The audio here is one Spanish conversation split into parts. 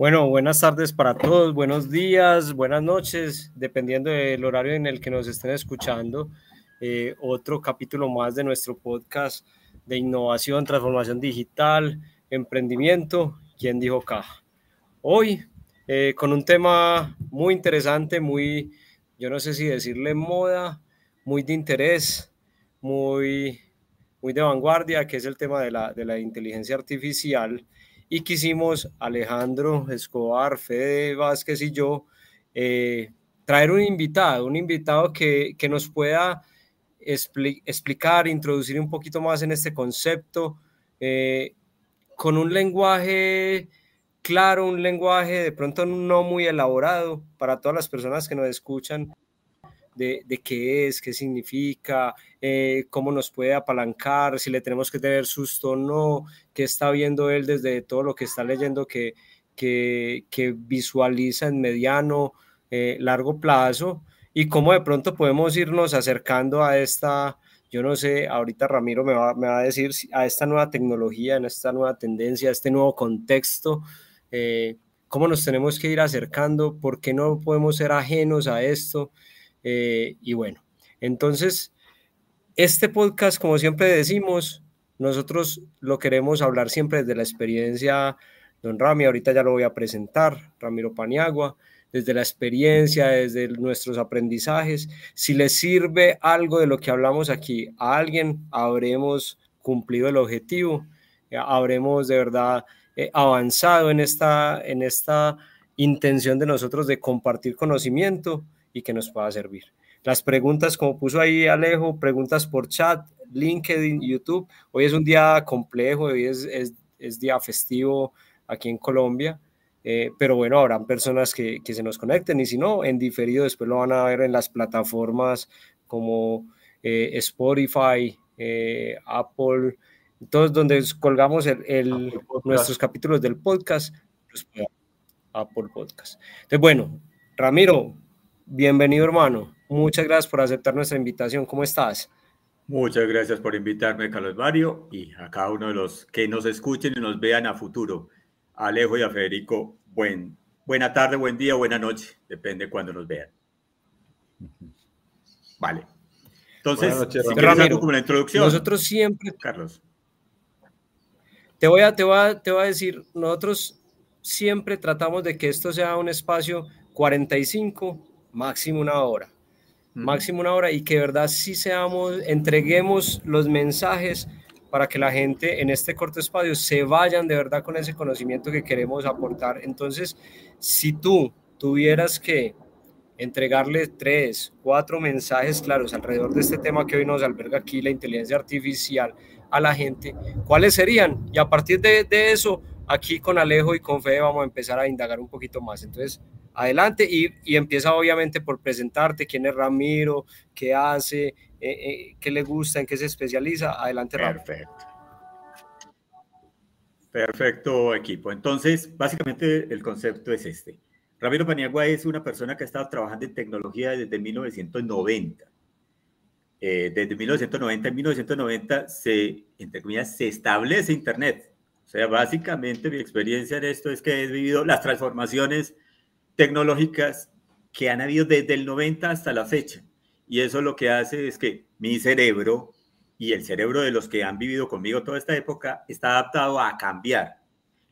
Bueno, buenas tardes para todos, buenos días, buenas noches, dependiendo del horario en el que nos estén escuchando. Eh, otro capítulo más de nuestro podcast de innovación, transformación digital, emprendimiento, ¿quién dijo acá? Hoy, eh, con un tema muy interesante, muy, yo no sé si decirle moda, muy de interés, muy, muy de vanguardia, que es el tema de la, de la inteligencia artificial y quisimos Alejandro Escobar, Fede Vázquez y yo eh, traer un invitado, un invitado que, que nos pueda explicar, introducir un poquito más en este concepto, eh, con un lenguaje claro, un lenguaje de pronto no muy elaborado para todas las personas que nos escuchan, de, de qué es, qué significa, eh, cómo nos puede apalancar, si le tenemos que tener susto o no, qué está viendo él desde todo lo que está leyendo que, que, que visualiza en mediano, eh, largo plazo y cómo de pronto podemos irnos acercando a esta, yo no sé, ahorita Ramiro me va, me va a decir, a esta nueva tecnología, en esta nueva tendencia, a este nuevo contexto. Eh, cómo nos tenemos que ir acercando, por qué no podemos ser ajenos a esto. Y bueno, entonces, este podcast, como siempre decimos, nosotros lo queremos hablar siempre desde la experiencia, don Rami, ahorita ya lo voy a presentar, Ramiro Paniagua, desde la experiencia, desde nuestros aprendizajes. Si le sirve algo de lo que hablamos aquí a alguien, habremos cumplido el objetivo, eh, habremos de verdad eh, avanzado en esta, en esta intención de nosotros de compartir conocimiento y que nos pueda servir las preguntas, como puso ahí Alejo, preguntas por chat, LinkedIn, YouTube. Hoy es un día complejo, hoy es, es, día festivo aquí en Colombia, eh, pero bueno, habrán personas que, que, se nos conecten y si no, en diferido después lo van a ver en las plataformas como eh, Spotify, eh, Apple, todos donde colgamos el, nuestros capítulos del podcast, Apple Podcast. Entonces, bueno, Ramiro, bienvenido hermano. Muchas gracias por aceptar nuestra invitación. ¿Cómo estás? Muchas gracias por invitarme, Carlos Mario, y a cada uno de los que nos escuchen y nos vean a futuro. Alejo y a Federico, buen, buena tarde, buen día, buena noche, depende de cuando nos vean. Vale. Entonces, si Ramiro, como la introducción. Nosotros siempre, Carlos. Te voy, a, te, voy a, te voy a decir, nosotros siempre tratamos de que esto sea un espacio 45, máximo una hora máximo una hora y que de verdad sí seamos, entreguemos los mensajes para que la gente en este corto espacio se vayan de verdad con ese conocimiento que queremos aportar. Entonces, si tú tuvieras que entregarle tres, cuatro mensajes claros alrededor de este tema que hoy nos alberga aquí, la inteligencia artificial, a la gente, ¿cuáles serían? Y a partir de, de eso, aquí con Alejo y con Fede vamos a empezar a indagar un poquito más. Entonces, adelante y, empieza obviamente por presentarte quién es Ramiro, qué hace, eh, eh, qué le gusta, en qué se especializa. Adelante, Ramiro. Perfecto. Perfecto, equipo. Entonces, básicamente el concepto es este. Ramiro Paniagua es una persona que ha estado trabajando en tecnología desde 1990. Eh, desde 1990, en 1990 se, entre comillas, se establece Internet. Sea, básicamente mi experiencia en esto es que he vivido las transformaciones tecnológicas que han habido desde el 90 hasta la fecha. Y eso lo que hace es que mi cerebro y el cerebro de los que han vivido conmigo toda esta época está adaptado a cambiar.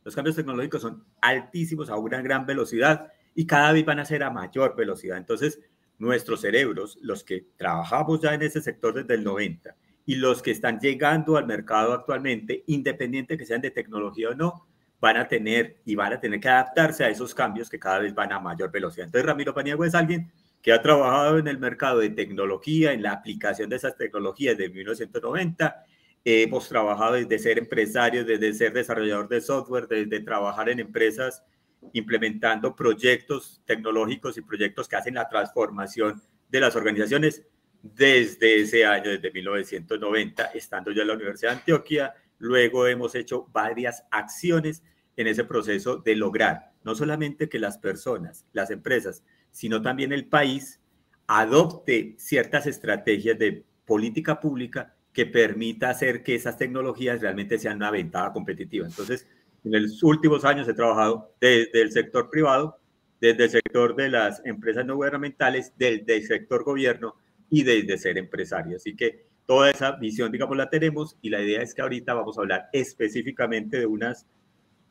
Los cambios tecnológicos son altísimos a una gran velocidad y cada vez van a ser a mayor velocidad. Entonces, nuestros cerebros, los que trabajamos ya en ese sector desde el 90 y los que están llegando al mercado actualmente, independiente que sean de tecnología o no, van a tener y van a tener que adaptarse a esos cambios que cada vez van a mayor velocidad. Entonces, Ramiro Paniagua es alguien que ha trabajado en el mercado de tecnología, en la aplicación de esas tecnologías desde 1990. hemos trabajado desde ser empresarios, desde ser desarrollador de software, desde trabajar en empresas implementando proyectos tecnológicos y proyectos que hacen la transformación de las organizaciones desde ese año, desde 1990, estando yo en la Universidad de Antioquia, Luego hemos hecho varias acciones en ese proceso de lograr no solamente que las personas, las empresas, sino también el país adopte ciertas estrategias de política pública que permita hacer que esas tecnologías realmente sean una ventaja competitiva. Entonces, En los últimos años he trabajado desde el sector privado, desde el sector de las empresas no gubernamentales, desde el sector gobierno y desde ser empresario. Así que toda esa visión, digamos, la tenemos y la idea es que ahorita vamos a hablar específicamente de unas,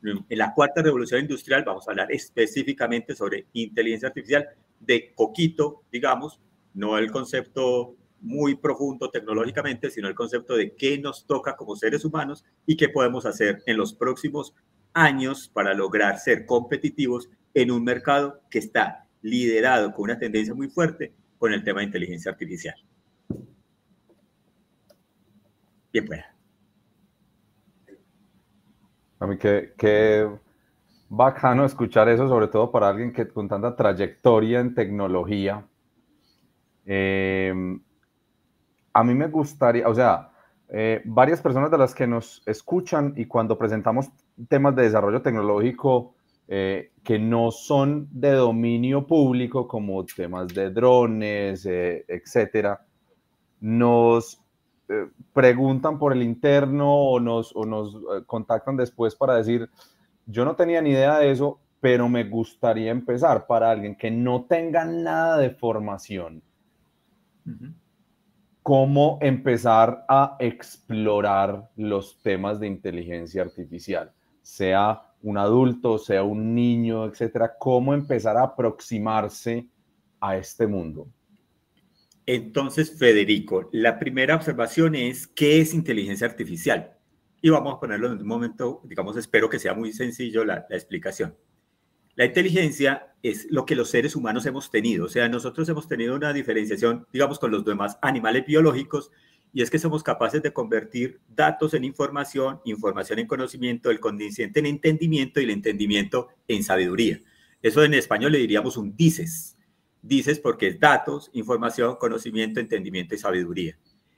en la cuarta revolución industrial vamos a hablar específicamente sobre inteligencia artificial de coquito, digamos, no el concepto muy profundo tecnológicamente, sino el concepto de qué nos toca como seres humanos y qué podemos hacer en los próximos años para lograr ser competitivos en un mercado que está liderado con una tendencia muy fuerte con el tema de inteligencia artificial. Bien, pues. A mí qué, qué bacano escuchar eso, sobre todo para alguien que con tanta trayectoria en tecnología. Eh, a mí me gustaría, o sea, eh, varias personas de las que nos escuchan y cuando presentamos temas de desarrollo tecnológico eh, que no son de dominio público, como temas de drones, eh, etcétera, nos preguntan por el interno o nos, o nos contactan después para decir, yo no tenía ni idea de eso, pero me gustaría empezar para alguien que no tenga nada de formación cómo empezar a explorar los temas de inteligencia artificial, sea un adulto, sea un niño, etcétera, cómo empezar a aproximarse a este mundo. Entonces, Federico, la primera observación es qué es inteligencia artificial. Y vamos a ponerlo en un momento, digamos, espero que sea muy sencillo la, explicación. La inteligencia es lo que los seres humanos hemos tenido, o sea, nosotros hemos tenido una diferenciación, digamos, con los demás animales biológicos, y es que somos capaces de convertir datos en información, información en conocimiento, el conocimiento en entendimiento y el entendimiento en sabiduría. Eso en español le diríamos un dices. Dices porque es datos, información, conocimiento, entendimiento y sabiduría.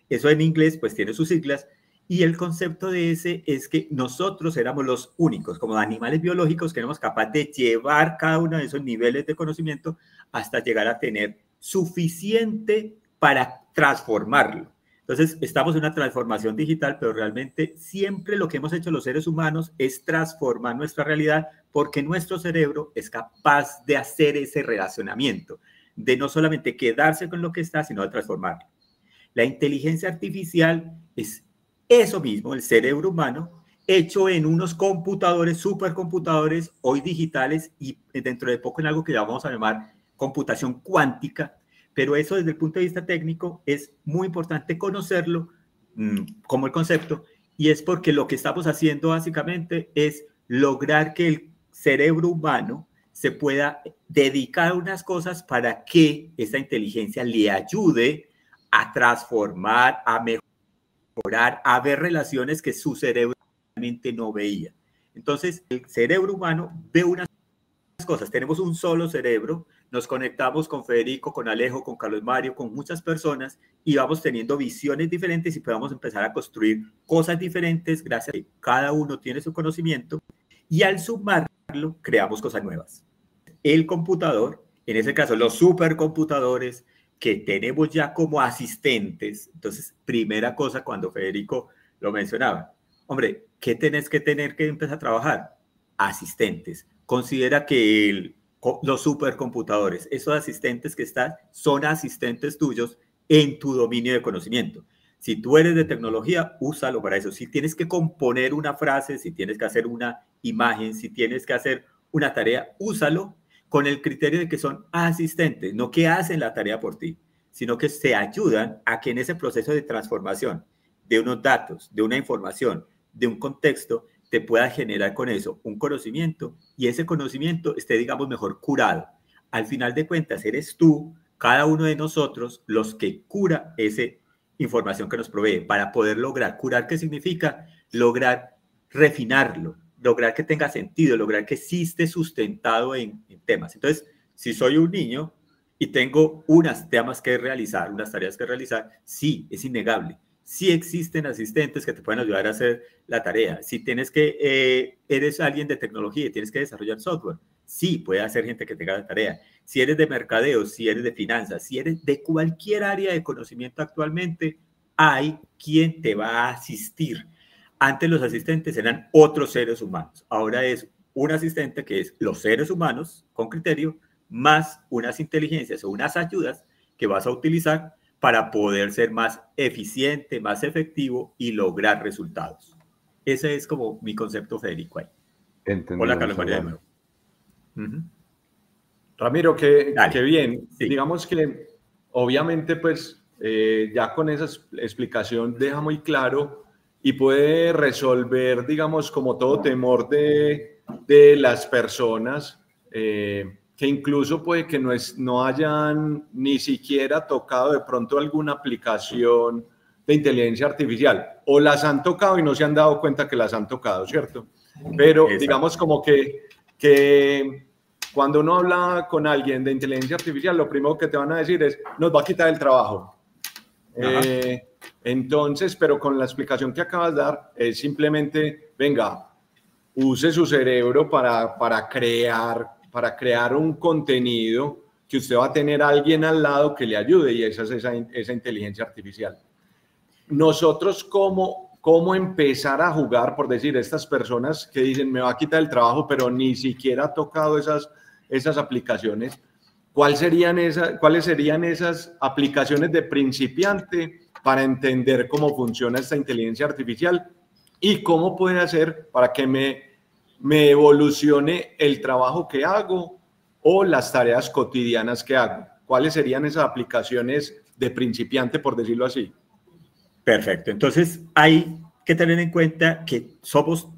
Eso en inglés pues tiene sus siglas y el concepto de ese es que nosotros éramos los únicos, como animales biológicos, que éramos capaces de llevar cada uno de esos niveles de conocimiento hasta llegar a tener suficiente para transformarlo. Entonces, estamos en una transformación digital, pero realmente siempre lo que hemos hecho los seres humanos es transformar nuestra realidad porque nuestro cerebro es capaz de hacer ese relacionamiento, de no solamente quedarse con lo que está, sino de transformarlo. La inteligencia artificial es eso mismo, el cerebro humano, hecho en unos computadores, supercomputadores, hoy digitales y dentro de poco en algo que vamos a llamar computación cuántica, pero eso desde el punto de vista técnico es muy importante conocerlo mm, como el concepto y es porque lo que estamos haciendo básicamente es lograr que el cerebro humano se pueda dedicar a unas cosas para que esa inteligencia le ayude a transformar, a mejorar a ver relaciones que su cerebro realmente no veía. Entonces, el cerebro humano ve unas cosas. Tenemos un solo cerebro, nos conectamos con Federico, con Alejo, con Carlos Mario, con muchas personas y vamos teniendo visiones diferentes y podemos empezar a construir cosas diferentes gracias a que cada uno tiene su conocimiento y al sumarlo creamos cosas nuevas. El computador, en ese caso los supercomputadores, que tenemos ya como asistentes. Entonces, primera cosa cuando Federico lo mencionaba, hombre, ¿qué tenés que tener que empezar a trabajar? Asistentes. Considera que los supercomputadores, esos asistentes que están, son asistentes tuyos en tu dominio de conocimiento. Si tú eres de tecnología, úsalo para eso. Si tienes que componer una frase, si tienes que hacer una imagen, si tienes que hacer una tarea, úsalo con el criterio de que son asistentes, no que hacen la tarea por ti, sino que se ayudan a que en ese proceso de transformación de unos datos, de una información, de un contexto, te pueda generar con eso un conocimiento y ese conocimiento esté, digamos, mejor curado. Al final de cuentas, eres tú, cada uno de nosotros, los que cura esa información que nos provee para poder lograr. Curar, ¿qué significa? Lograr refinarlo, lograr que tenga sentido, lograr que sí esté sustentado en, temas. Entonces, si soy un niño y tengo unas temas que realizar, unas tareas que realizar, sí, es innegable. Sí existen asistentes que te pueden ayudar a hacer la tarea. Si tienes que, eh, eres alguien de tecnología y tienes que desarrollar software, sí, puede hacer gente que tenga la tarea. Si eres de mercadeo, si eres de finanzas, si eres de cualquier área de conocimiento actualmente, hay quien te va a asistir Antes los asistentes eran otros seres humanos. Ahora es un asistente que es los seres humanos con criterio más unas inteligencias o unas ayudas que vas a utilizar para poder ser más eficiente, más efectivo y lograr resultados. Ese es como mi concepto, Federico. Ahí. Hola, Carlos María de nuevo. Ramiro, qué, bien. Digamos que obviamente pues eh, ya con esa explicación deja muy claro y puede resolver, digamos, como todo temor de, de las personas, eh, que incluso puede que no, es, no hayan ni siquiera tocado de pronto alguna aplicación de inteligencia artificial, o las han tocado y no se han dado cuenta que las han tocado, ¿cierto? Pero digamos como que, que cuando uno habla con alguien de inteligencia artificial, lo primero que te van a decir es, nos va a quitar el trabajo. Eh, entonces, pero con la explicación que acabas de dar, es simplemente, venga, use su cerebro para, para, crear, para crear un contenido que usted va a tener alguien al lado que le ayude y esa es esa, esa inteligencia artificial. Nosotros, ¿cómo, ¿cómo empezar a jugar, por decir, estas personas que dicen, me va a quitar el trabajo, pero ni siquiera ha tocado esas, esas aplicaciones? ¿Cuáles serían, esas, ¿Cuáles serían esas aplicaciones de principiante para entender cómo funciona esta inteligencia artificial y cómo puede hacer para que me, me evolucione el trabajo que hago o las tareas cotidianas que hago? ¿Cuáles serían esas aplicaciones de principiante, por decirlo así? Perfecto. Entonces, hay que tener en cuenta que somos,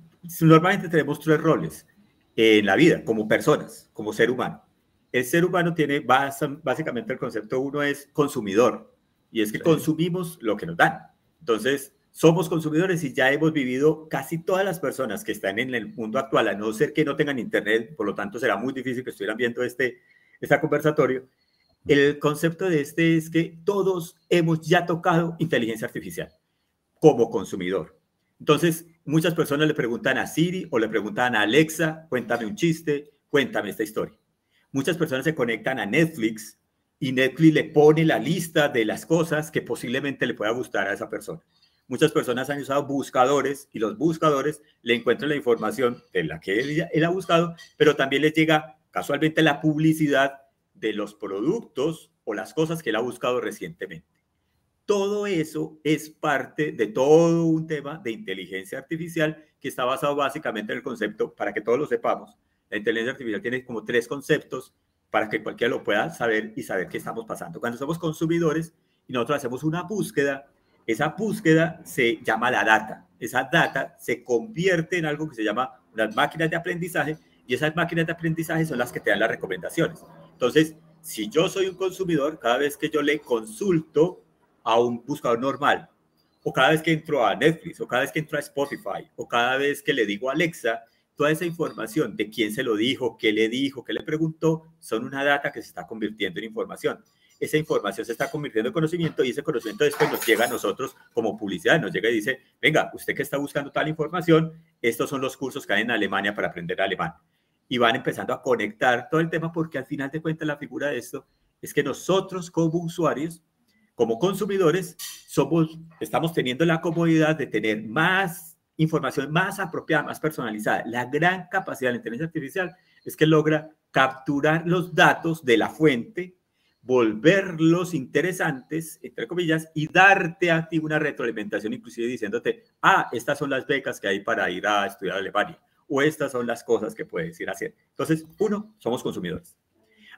normalmente tenemos tres roles en la vida, como personas, como ser humano. El ser humano tiene básicamente el concepto uno es consumidor, y es que consumimos lo que nos dan. Entonces, somos consumidores y ya hemos vivido casi todas las personas que están en el mundo actual, a no ser que no tengan internet, por lo tanto será muy difícil que estuvieran viendo este, este conversatorio, el concepto de este es que todos hemos ya tocado inteligencia artificial como consumidor. Entonces, muchas personas le preguntan a Siri o le preguntan a Alexa, cuéntame un chiste, cuéntame esta historia. Muchas personas se conectan a Netflix y Netflix le pone la lista de las cosas que posiblemente le pueda gustar a esa persona. Muchas personas han usado buscadores y los buscadores le encuentran la información de la que él, él ha buscado, pero también les llega casualmente la publicidad de los productos o las cosas que él ha buscado recientemente. Todo eso es parte de todo un tema de inteligencia artificial que está basado básicamente en el concepto, para que todos lo sepamos, la inteligencia artificial tiene como tres conceptos para que cualquiera lo pueda saber y saber qué estamos pasando. Cuando somos consumidores y nosotros hacemos una búsqueda, esa búsqueda se llama la data. Esa data se convierte en algo que se llama unas máquinas de aprendizaje y esas máquinas de aprendizaje son las que te dan las recomendaciones. Entonces, si yo soy un consumidor, cada vez que yo le consulto a un buscador normal, o cada vez que entro a Netflix, o cada vez que entro a Spotify, o cada vez que le digo a Alexa, toda esa información de quién se lo dijo, qué le dijo, qué le preguntó, son una data que se está convirtiendo en información. Esa información se está convirtiendo en conocimiento y ese conocimiento después nos llega a nosotros como publicidad, nos llega y dice, venga, usted que está buscando tal información, estos son los cursos que hay en Alemania para aprender alemán y van empezando a conectar todo el tema porque al final de cuentas la figura de esto es que nosotros como usuarios, como consumidores, somos, estamos teniendo la comodidad de tener más información más apropiada, más personalizada. La gran capacidad de la inteligencia artificial es que logra capturar los datos de la fuente, volverlos interesantes, entre comillas, y darte a ti una retroalimentación, inclusive diciéndote, ah, estas son las becas que hay para ir a estudiar a Alemania o estas son las cosas que puedes ir haciendo. Entonces, uno, somos consumidores.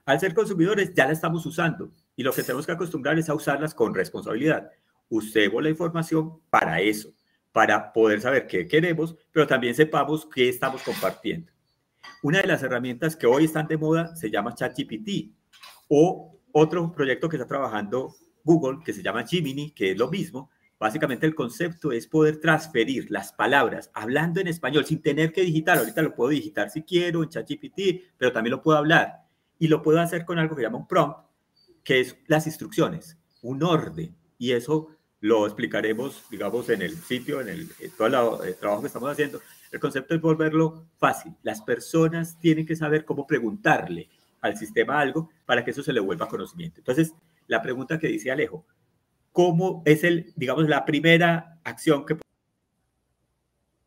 Al ser consumidores, ya la estamos usando y lo que tenemos que acostumbrar es a usarlas con responsabilidad. Usemos la información para eso, para poder saber qué queremos, pero también sepamos qué estamos compartiendo. Una de las herramientas que hoy están de moda se llama ChatGPT o otro proyecto que está trabajando Google que se llama Gemini, que es lo mismo, Básicamente el concepto es poder transferir las palabras hablando en español sin tener que digitar. Ahorita lo puedo digitar si quiero en ChatGPT, pero también lo puedo hablar. Y lo puedo hacer con algo que llama un prompt, que es las instrucciones, un orden. Y eso lo explicaremos, digamos, en el sitio, en, el, todo el trabajo que estamos haciendo. El concepto es volverlo fácil. Las personas tienen que saber cómo preguntarle al sistema algo para que eso se le vuelva conocimiento. Entonces, la pregunta que dice Alejo, cómo es el, digamos, la primera acción que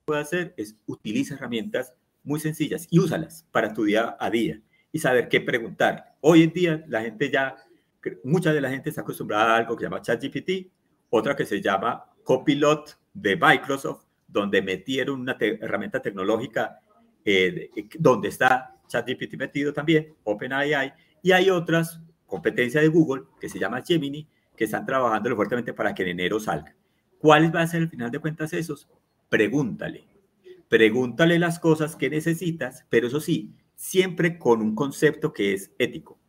puede hacer es utiliza herramientas muy sencillas y úsalas para tu día a día y saber qué preguntar. Hoy en día la gente ya, mucha de la gente está acostumbrada a algo que se llama ChatGPT, otra que se llama Copilot de Microsoft, donde metieron una herramienta tecnológica eh, donde está ChatGPT metido también, OpenAI, y hay otras competencias de Google que se llama Gemini, que están trabajando fuertemente para que en enero salga. ¿Cuál va a ser al final de cuentas esos? Pregúntale. Pregúntale las cosas que necesitas, pero eso sí, siempre con un concepto que es ético.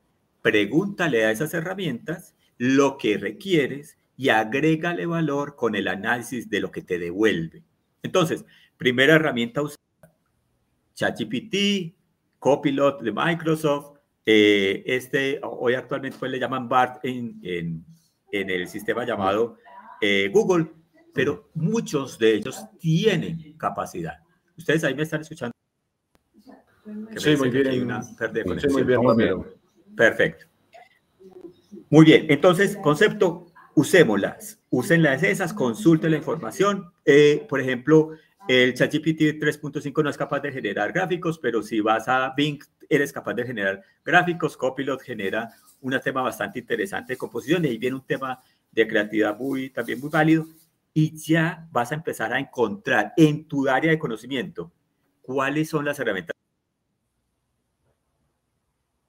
Pregúntale a esas herramientas lo que requieres y agrégale valor con el análisis de lo que te devuelve. Entonces, primera herramienta usada, ChatGPT, Copilot de Microsoft, eh, este, hoy actualmente pues le llaman BART en, en, en el sistema llamado eh, Google, pero muchos de ellos tienen capacidad. Ustedes ahí me están escuchando. Sí, muy bien. sí, muy bien, Perfecto. Muy bien, entonces, concepto, usémoslas, úsenlas esas, consulten la información. Eh, por ejemplo, el ChatGPT 3.5 no es capaz de generar gráficos, pero si vas a Bing, eres capaz de generar gráficos. Copilot genera un tema bastante interesante de composición y ahí viene un tema de creatividad muy, también muy válido. Y ya vas a empezar a encontrar en tu área de conocimiento cuáles son las herramientas.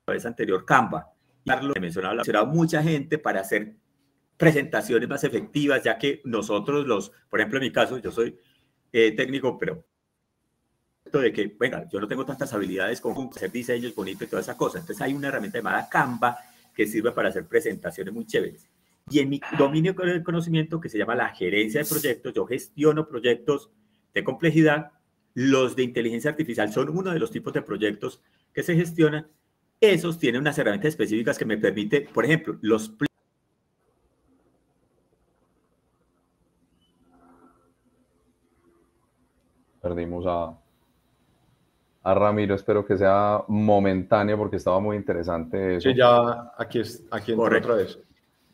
La vez anterior, Canva. Carlos mencionaba, mencionado mucha gente para hacer presentaciones más efectivas, ya que nosotros los, por ejemplo, en mi caso, yo soy eh, técnico, pero de que, venga, yo no tengo tantas habilidades como hacer diseños bonitos y toda esa cosa. Entonces hay una herramienta llamada Canva que sirve para hacer presentaciones muy chéveres. Y en mi dominio del conocimiento, que se llama la gerencia de proyectos, yo gestiono proyectos de complejidad. Los de inteligencia artificial son uno de los tipos de proyectos que se gestionan. Esos tienen unas herramientas específicas que me permiten, por ejemplo, los Perdimos a, a Ramiro, espero que sea momentáneo porque estaba muy interesante eso. Sí, ya aquí, es, aquí otra vez.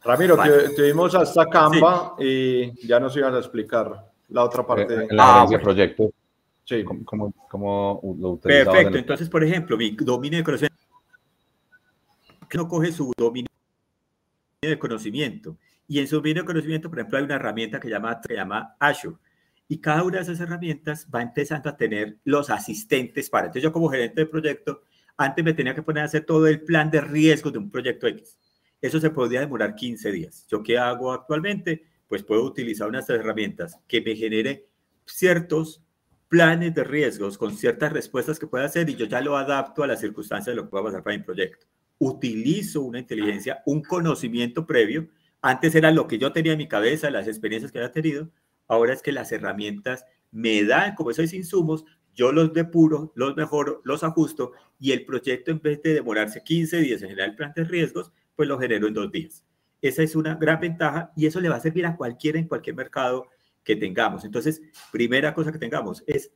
Ramiro, tuvimos hasta Canva y ya nos ibas a explicar la otra parte. En eh, la ah, proyecto. Sí. ¿Cómo, cómo, lo Perfecto. Entonces, por ejemplo, mi dominio de conocimiento no coge su dominio de conocimiento. Y en su dominio de conocimiento, por ejemplo, hay una herramienta que, llama, que llama Azure. Y cada una de esas herramientas va empezando a tener los asistentes para. Entonces, yo como gerente de proyecto, antes me tenía que poner a hacer todo el plan de riesgo de un proyecto X. Eso se podría demorar 15 días. ¿Yo qué hago actualmente? Pues puedo utilizar unas herramientas que me genere ciertos planes de riesgos con ciertas respuestas que pueda hacer y yo ya lo adapto a las circunstancias de lo que va a pasar para mi proyecto. Utilizo una inteligencia, un conocimiento previo. Antes era lo que yo tenía en mi cabeza, las experiencias que había tenido. Ahora es que las herramientas me dan como esos insumos, yo los depuro, los mejoro, los ajusto y el proyecto en vez de demorarse 15 días en generar el plan de riesgos, pues lo genero en dos días. Esa es una gran ventaja y eso le va a servir a cualquiera en cualquier mercado que tengamos. Entonces, primera cosa que tengamos es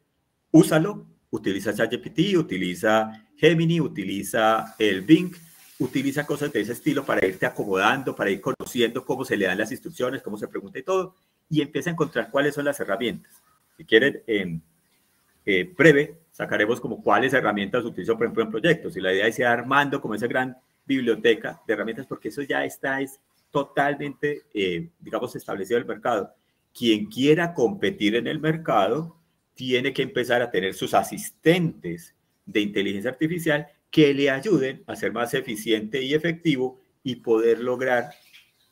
úsalo, utiliza ChatGPT, utiliza Gemini, utiliza el Bing, utiliza cosas de ese estilo para irte acomodando, para ir conociendo cómo se le dan las instrucciones, cómo se pregunta y todo, y empieza a encontrar cuáles son las herramientas. Si quieren, en breve, sacaremos como cuáles herramientas utilizo, por ejemplo, en proyectos. Y la idea es ir armando como esa gran biblioteca de herramientas, porque eso ya está es totalmente, eh, digamos, establecido el mercado. Quien quiera competir en el mercado tiene que empezar a tener sus asistentes de inteligencia artificial que le ayuden a ser más eficiente y efectivo y poder lograr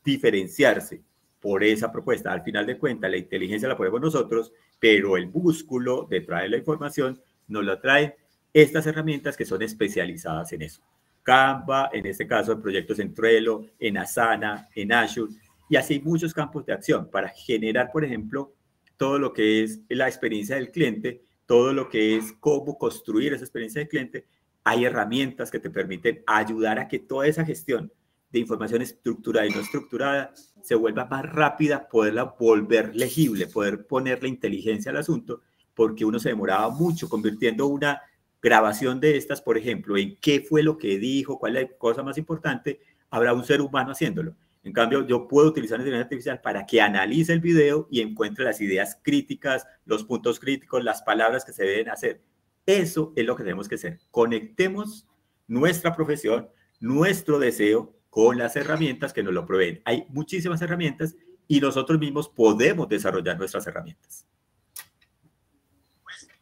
diferenciarse por esa propuesta. Al final de cuentas, la inteligencia la ponemos nosotros, pero el músculo de la información nos la traen estas herramientas que son especializadas en eso. Canva, en este caso en proyectos en Trello, en Asana, en Azure, y así muchos campos de acción para generar, por ejemplo, todo lo que es la experiencia del cliente, todo lo que es cómo construir esa experiencia del cliente. Hay herramientas que te permiten ayudar a que toda esa gestión de información estructurada y no estructurada se vuelva más rápida, poderla volver legible, poder ponerle inteligencia al asunto, porque uno se demoraba mucho convirtiendo una grabación de estas, por ejemplo, en qué fue lo que dijo, cuál es la cosa más importante, habrá un ser humano haciéndolo. En cambio, yo puedo utilizar la inteligencia artificial para que analice el video y encuentre las ideas críticas, los puntos críticos, las palabras que se deben hacer. Eso es lo que tenemos que hacer. Conectemos nuestra profesión, nuestro deseo con las herramientas que nos lo proveen. Hay muchísimas herramientas y nosotros mismos podemos desarrollar nuestras herramientas.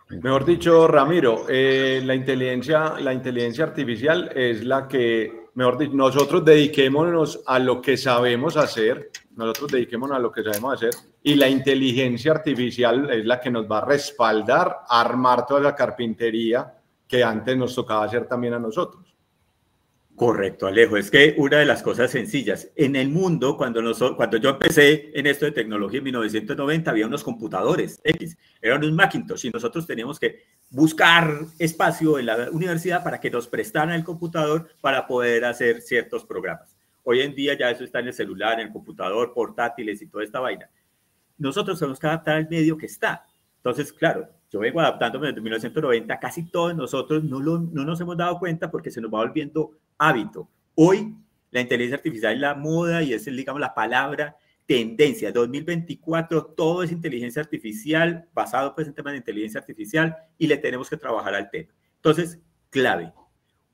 Mejor dicho, Ramiro, eh, la, inteligencia, la inteligencia artificial es la que mejor dicho, nosotros dediquémonos a lo que sabemos hacer, nosotros dediquémonos a lo que sabemos hacer y la inteligencia artificial es la que nos va a respaldar a armar toda la carpintería que antes nos tocaba hacer también a nosotros. Correcto, Alejo. Es que una de las cosas sencillas, en el mundo, cuando, cuando yo empecé en esto de tecnología en 1990, había unos computadores X, eran unos Macintosh y nosotros teníamos que buscar espacio en la universidad para que nos prestaran el computador para poder hacer ciertos programas. Hoy en día ya eso está en el celular, en el computador, portátiles y toda esta vaina. Nosotros tenemos que adaptar al medio que está. Entonces, claro, yo vengo adaptándome desde 1990, casi todos nosotros no, lo, no nos hemos dado cuenta porque se nos va volviendo hábito. Hoy la inteligencia artificial es la moda y es, digamos, la palabra tendencia. 2024, todo es inteligencia artificial, basado pues en temas de inteligencia artificial y le tenemos que trabajar al tema. Entonces, clave.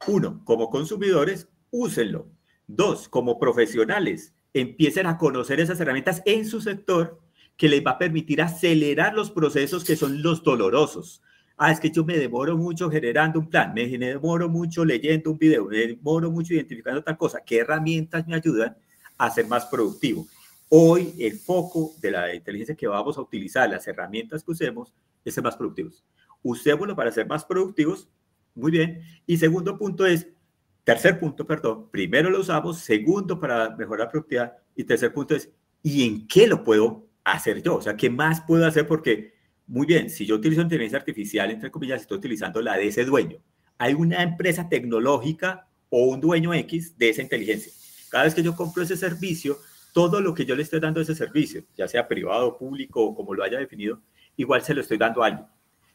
Uno, como consumidores, úsenlo. Dos, como profesionales, empiecen a conocer esas herramientas en su sector que les va a permitir acelerar los procesos que son los dolorosos, ah, es que yo me demoro mucho generando un plan, me demoro mucho leyendo un video, me demoro mucho identificando tal cosa, ¿qué herramientas me ayudan a ser más productivo? Hoy el foco de la inteligencia que vamos a utilizar, las herramientas que usemos, es ser más productivos. Usémoslo para ser más productivos, muy bien. Y segundo punto es, tercer punto, perdón, primero lo usamos, segundo para mejorar la productividad y tercer punto es, ¿y en qué lo puedo hacer yo? O sea, ¿qué más puedo hacer? Porque muy bien, si yo utilizo inteligencia artificial, entre comillas, estoy utilizando la de ese dueño. Hay una empresa tecnológica o un dueño X de esa inteligencia. Cada vez que yo compro ese servicio, todo lo que yo le estoy dando a ese servicio, ya sea privado, público o como lo haya definido, igual se lo estoy dando a alguien.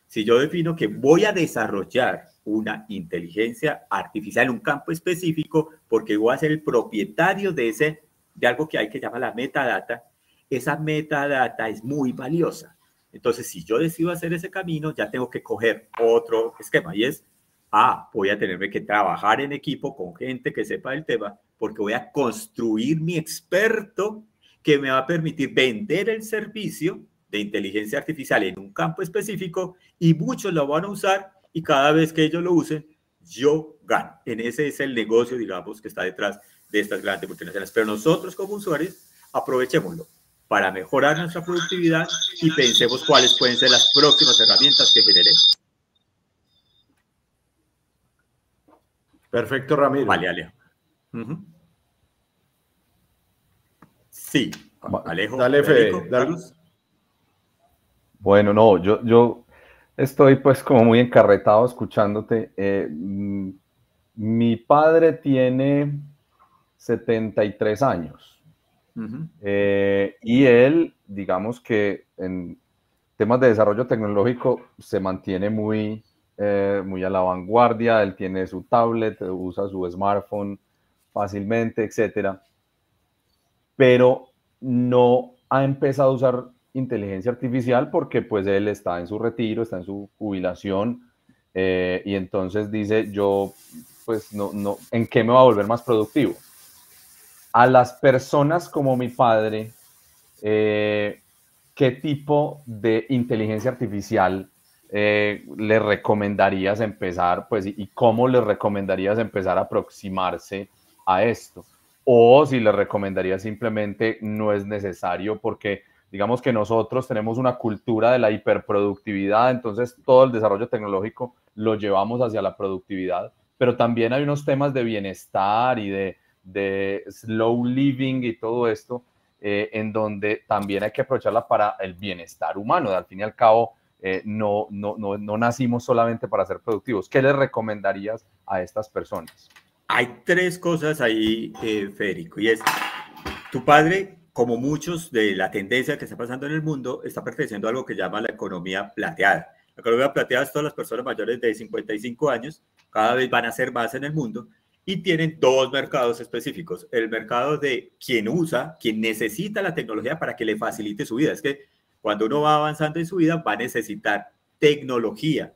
Si yo defino que voy a desarrollar una inteligencia artificial en un campo específico, porque voy a ser el propietario de ese, de algo que hay que llamar la metadata, esa metadata es muy valiosa. Entonces, si yo decido hacer ese camino, ya tengo que coger otro esquema y es, ah, voy a tenerme que trabajar en equipo con gente que sepa el tema, porque voy a construir mi experto que me va a permitir vender el servicio de inteligencia artificial en un campo específico y muchos lo van a usar y cada vez que ellos lo usen, yo gano. En ese es el negocio, digamos, que está detrás de estas grandes multinacionales. Pero nosotros como usuarios, aprovechémoslo para mejorar nuestra productividad y pensemos cuáles pueden ser las próximas herramientas que generemos. Perfecto, Ramiro. Vale, Alejo. Sí, Alejo. Dale, Fede. Bueno, no, yo, yo estoy pues como muy encarretado escuchándote. Eh, mm, mi padre tiene 73 años. Eh, y él, digamos que en temas de desarrollo tecnológico se mantiene muy, eh, muy a la vanguardia, él tiene su tablet, usa su smartphone fácilmente, etcétera, pero no ha empezado a usar inteligencia artificial porque pues él está en su retiro, está en su jubilación eh, y entonces dice yo pues no, no, ¿en qué me va a volver más productivo? A las personas como mi padre, eh, ¿qué tipo de inteligencia artificial eh, le recomendarías empezar, pues, y cómo le recomendarías empezar a aproximarse a esto? O si le recomendarías simplemente no es necesario porque digamos que nosotros tenemos una cultura de la hiperproductividad, entonces todo el desarrollo tecnológico lo llevamos hacia la productividad, pero también hay unos temas de bienestar y de, de slow living y todo esto, eh, en donde también hay que aprovecharla para el bienestar humano. Al fin y al cabo, eh, no, no, no, no, nacimos solamente para ser productivos. ¿Qué les recomendarías a estas personas? Hay tres cosas ahí, eh, Federico, y es, tu padre, como muchos de la tendencia que está pasando en el mundo, está perteneciendo a algo que llama la economía plateada. La economía plateada es todas las personas mayores de 55 años, cada vez van a ser más en el mundo, y tienen dos mercados específicos. El mercado de quien usa, quien necesita la tecnología para que le facilite su vida. Es que cuando uno va avanzando en su vida va a necesitar tecnología.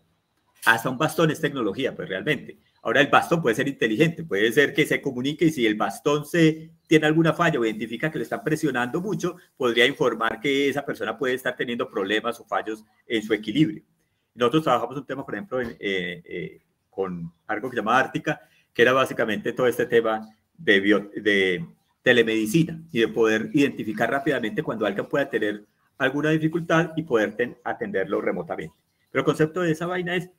Hasta un bastón es tecnología, pues realmente. Ahora el bastón puede ser inteligente, puede ser que se comunique y si el bastón se tiene alguna falla o identifica que le están presionando mucho, podría informar que esa persona puede estar teniendo problemas o fallos en su equilibrio. Nosotros trabajamos un tema, por ejemplo, eh, eh, con algo que se llama Ártica, que era básicamente todo este tema de, de telemedicina y de poder identificar rápidamente cuando alguien pueda tener alguna dificultad y poder atenderlo remotamente. Pero el concepto de esa vaina es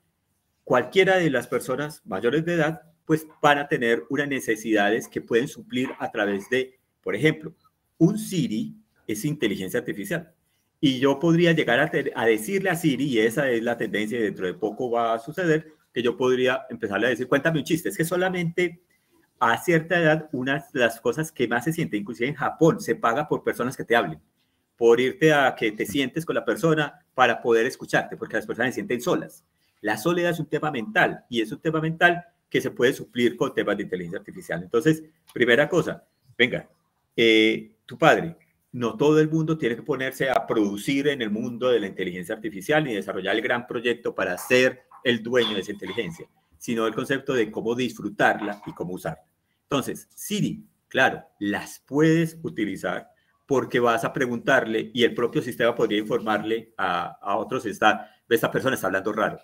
cualquiera de las personas mayores de edad, pues van a tener unas necesidades que pueden suplir a través de, por ejemplo, un Siri es inteligencia artificial. Y yo podría llegar a, a decirle a Siri, y esa es la tendencia y dentro de poco va a suceder, que yo podría empezarle a decir, cuéntame un chiste. Es que solamente a cierta edad, una de las cosas que más se siente, inclusive en Japón, se paga por personas que te hablen, por irte a que te sientes con la persona para poder escucharte, porque las personas se sienten solas. La soledad es un tema mental y es un tema mental que se puede suplir con temas de inteligencia artificial. Entonces, primera cosa, venga, eh, tu padre, no todo el mundo tiene que ponerse a producir en el mundo de la inteligencia artificial ni desarrollar el gran proyecto para ser el dueño de esa inteligencia, sino el concepto de cómo disfrutarla y cómo usarla. Entonces, Siri, claro, las puedes utilizar porque vas a preguntarle y el propio sistema podría informarle a, a otros, está, esta persona está hablando raro,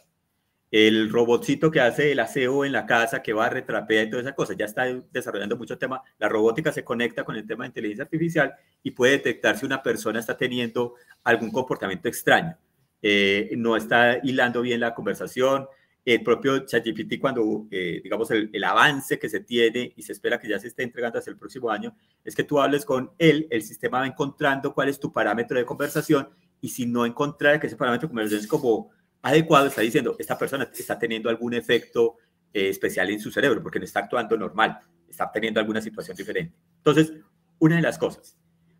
el robotcito que hace el aseo en la casa, que va a retrapea y toda esa cosa, ya está desarrollando mucho tema. La robótica se conecta con el tema de inteligencia artificial y puede detectar si una persona está teniendo algún comportamiento extraño. Eh, no está hilando bien la conversación. El propio ChatGPT, cuando, eh, digamos, el, avance que se tiene y se espera que ya se esté entregando hacia el próximo año, es que tú hables con él, el sistema va encontrando cuál es tu parámetro de conversación y si no encontrar que ese parámetro de conversación es como adecuado, está diciendo, esta persona está teniendo algún efecto eh, especial en su cerebro porque no está actuando normal, está teniendo alguna situación diferente. Entonces, una de las cosas,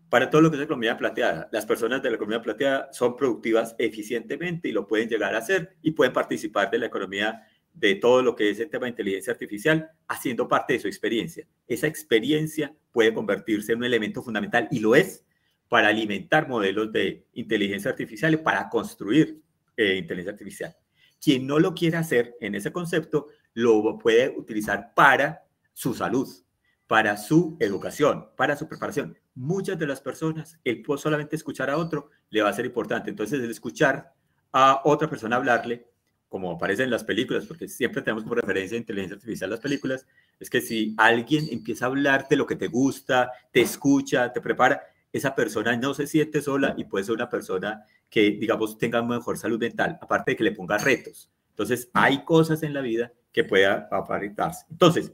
para todo lo que es economía plateada, las personas de la economía plateada son productivas eficientemente y lo pueden llegar a hacer y pueden participar de la economía de todo lo que es el tema de inteligencia artificial, haciendo parte de su experiencia. Esa experiencia puede convertirse en un elemento fundamental y lo es para alimentar modelos de inteligencia artificial y para construir eh, inteligencia artificial. Quien no lo quiere hacer en ese concepto, lo puede utilizar para su salud, para su educación, para su preparación. Muchas de las personas, el solamente escuchar a otro le va a ser importante. Entonces, el escuchar a otra persona hablarle, como aparece en las películas, porque siempre tenemos como referencia inteligencia artificial las películas, es que si alguien empieza a hablarte lo que te gusta, te escucha, te prepara, esa persona no se siente sola y puede ser una persona que, digamos, tenga mejor salud mental, aparte de que le ponga retos. Entonces, hay cosas en la vida que pueda aparentarse. Entonces,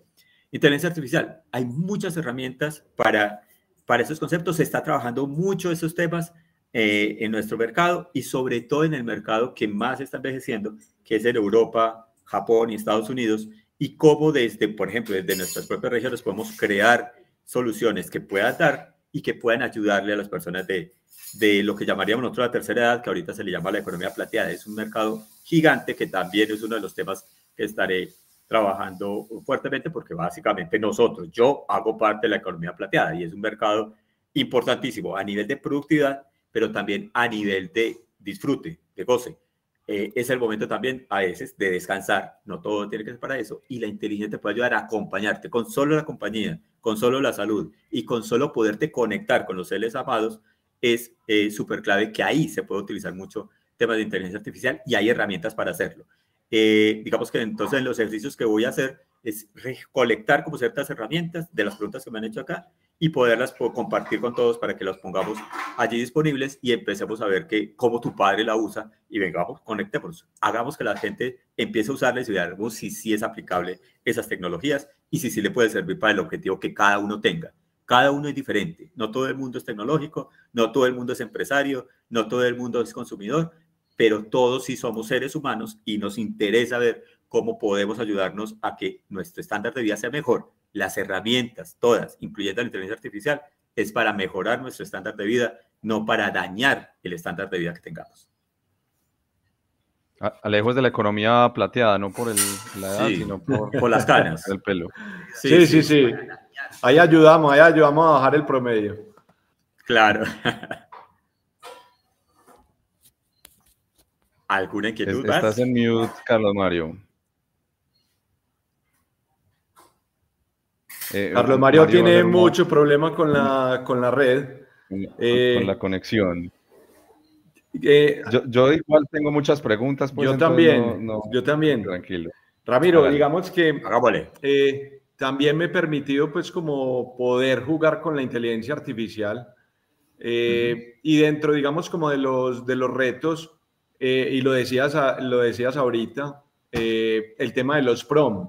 inteligencia artificial, hay muchas herramientas para, para esos conceptos. Se está trabajando mucho esos temas eh, en nuestro mercado y sobre todo en el mercado que más está envejeciendo, que es en Europa, Japón y Estados Unidos, y cómo desde, por ejemplo, desde nuestras propias regiones podemos crear soluciones que puedan dar y que puedan ayudarle a las personas de, de lo que llamaríamos nosotros la tercera edad, que ahorita se le llama la economía plateada. Es un mercado gigante que también es uno de los temas que estaré trabajando fuertemente porque básicamente nosotros, yo hago parte de la economía plateada y es un mercado importantísimo a nivel de productividad, pero también a nivel de disfrute, de goce. Eh, es el momento también a veces de descansar, no todo tiene que ser para eso, y la inteligencia te puede ayudar a acompañarte con solo la compañía, con solo la salud y con solo poderte conectar con los seres amados, es eh, súper clave que ahí se puede utilizar mucho temas de inteligencia artificial y hay herramientas para hacerlo. Eh, digamos que entonces en los ejercicios que voy a hacer es recolectar como ciertas herramientas de las preguntas que me han hecho acá y poderlas compartir con todos para que las pongamos allí disponibles y empecemos a ver que cómo tu padre la usa y vengamos, conectémonos, hagamos que la gente empiece a usarles y veamos si sí es aplicable esas tecnologías y si sí le puede servir para el objetivo que cada uno tenga. Cada uno es diferente. No todo el mundo es tecnológico, no todo el mundo es empresario, no todo el mundo es consumidor, pero todos sí somos seres humanos y nos interesa ver cómo podemos ayudarnos a que nuestro estándar de vida sea mejor. Las herramientas, todas, incluyendo la inteligencia artificial, es para mejorar nuestro estándar de vida, no para dañar el estándar de vida que tengamos. Alejo es de la economía plateada, no por el, la edad, sino por, las canas. El pelo. Sí sí, sí, Ahí ayudamos, ahí ayudamos a bajar el promedio. Claro. ¿Alguna inquietud? Estás en mute, Carlos Mario. Eh, Carlos Mario, tiene mucho problema con la, con la red. Con, eh, la conexión. Eh, yo, igual tengo muchas preguntas. Pues, yo también, yo también. Tranquilo. Ramiro, digamos que también me he permitido pues como poder jugar con la inteligencia artificial y dentro, digamos, como de los, de los retos, y lo decías, lo decías ahorita, el tema de los prom.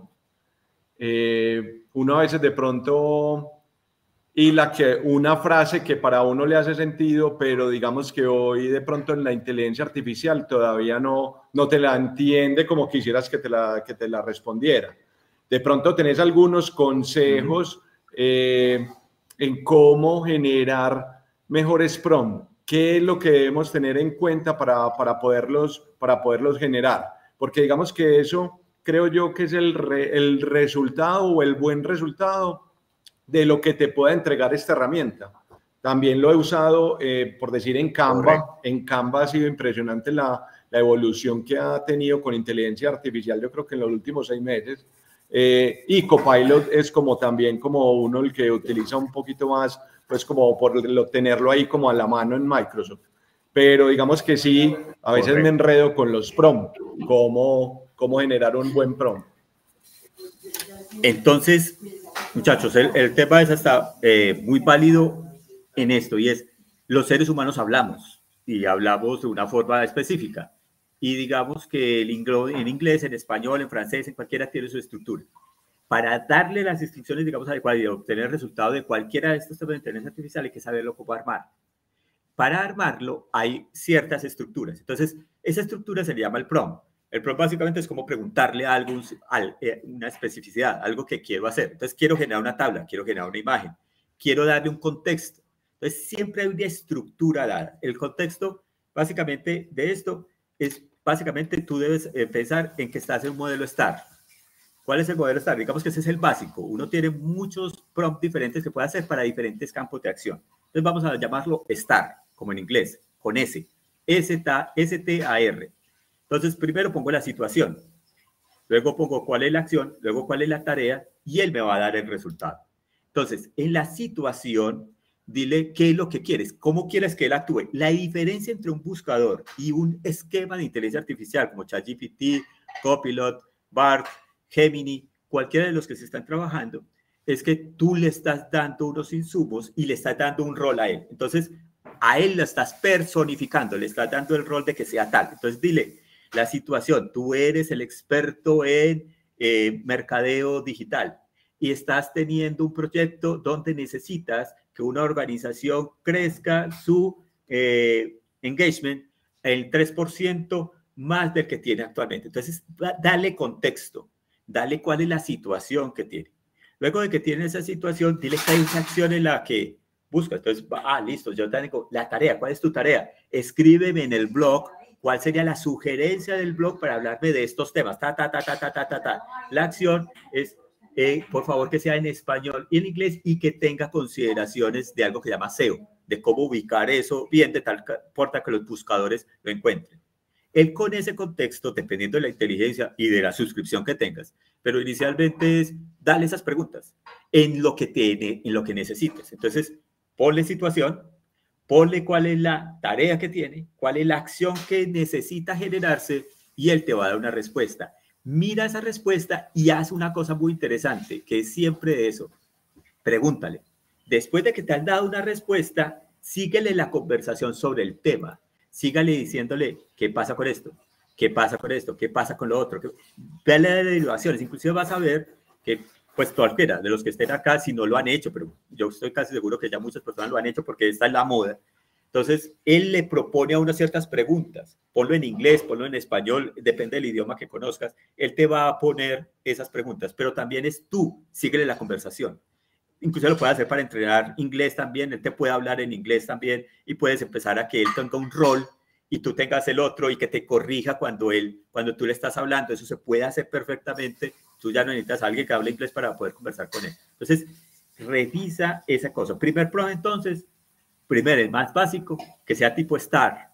Eh, uno a veces de pronto y la que una frase que para uno le hace sentido, pero digamos que hoy de pronto en la inteligencia artificial todavía no, no te la entiende como quisieras que te la, que te la respondiera. De pronto tenés algunos consejos eh, en cómo generar mejores prompt. ¿Qué es lo que debemos tener en cuenta para, para, poderlos, para poderlos generar? Porque digamos que eso creo yo que es el, el resultado o el buen resultado de lo que te pueda entregar esta herramienta. También lo he usado, eh, por decir, en Canva. En Canva ha sido impresionante la, la, evolución que ha tenido con inteligencia artificial, yo creo que en los últimos seis meses. Eh, y Copilot es como también como uno el que utiliza un poquito más, pues como por tenerlo ahí como a la mano en Microsoft. Pero digamos que sí, a veces me enredo con los prompts, como cómo generar un buen prompt. Entonces, muchachos, el, tema es hasta eh, muy válido en esto y es, los seres humanos hablamos y hablamos de una forma específica. Y digamos que el en inglés, en español, en francés, en cualquiera tiene su estructura. Para darle las instrucciones, digamos, adecuadas y obtener el resultado de cualquiera de estos temas de inteligencia artificial, hay que saberlo cómo armar. Para armarlo hay ciertas estructuras. Entonces, esa estructura se le llama el prompt. El prompt básicamente es como preguntarle algo, eh, una especificidad, algo que quiero hacer. Entonces, quiero generar una tabla, quiero generar una imagen, quiero darle un contexto. Entonces, siempre hay una estructura dada. El contexto, básicamente, de esto es, básicamente, tú debes eh, pensar en que estás en un modelo STAR. ¿Cuál es el modelo STAR? Digamos que ese es el básico. Uno tiene muchos prompts diferentes que puede hacer para diferentes campos de acción. Entonces, vamos a llamarlo STAR, como en inglés, con S. S-T-A-R. Entonces, primero pongo la situación, luego pongo cuál es la acción, luego cuál es la tarea y él me va a dar el resultado. Entonces, en la situación, dile qué es lo que quieres, cómo quieres que él actúe. La diferencia entre un buscador y un esquema de inteligencia artificial como ChatGPT, Copilot, BART, Gemini, cualquiera de los que se están trabajando, es que tú le estás dando unos insumos y le estás dando un rol a él. Entonces, a él lo estás personificando, le estás dando el rol de que sea tal. Entonces, dile, la situación. Tú eres el experto en eh, mercadeo digital y estás teniendo un proyecto donde necesitas que una organización crezca su eh, engagement el 3% más del que tiene actualmente. Entonces, dale contexto, dale cuál es la situación que tiene. Luego de que tiene esa situación, dile que hay una acción en la que busca. Entonces, ah, listo, yo tengo la tarea. ¿Cuál es tu tarea? Escríbeme en el blog ¿Cuál sería la sugerencia del blog para hablarme de estos temas? Ta, ta, ta, ta, ta, ta, ta, ta. La acción es, eh, por favor, que sea en español y en inglés y que tenga consideraciones de algo que llama SEO, de cómo ubicar eso bien de tal forma que los buscadores lo encuentren. Él con ese contexto, dependiendo de la inteligencia y de la suscripción que tengas, pero inicialmente es darle esas preguntas en lo que tiene, en lo que necesites. Entonces, ponle situación, ponle cuál es la tarea que tiene, cuál es la acción que necesita generarse y él te va a dar una respuesta. Mira esa respuesta y haz una cosa muy interesante, que es siempre eso. Pregúntale. Después de que te han dado una respuesta, síguele la conversación sobre el tema. Sígale diciéndole qué pasa con esto, qué pasa con esto, qué pasa con lo otro. Vele de derivaciones. Inclusive vas a ver que pues cualquiera de los que estén acá, si no lo han hecho, pero yo estoy casi seguro que ya muchas personas lo han hecho porque esta es la moda. Entonces, él le propone a unas ciertas preguntas, ponlo en inglés, ponlo en español, depende del idioma que conozcas, él te va a poner esas preguntas, pero también es tú, síguele la conversación. Incluso lo puedes hacer para entrenar inglés también, él te puede hablar en inglés también y puedes empezar a que él tenga un rol y tú tengas el otro y que te corrija cuando él, cuando tú le estás hablando. Eso se puede hacer perfectamente. Tú ya no necesitas a alguien que hable inglés para poder conversar con él. Entonces, revisa esa cosa. Primer pro, entonces, primero, el más básico, que sea tipo STAR.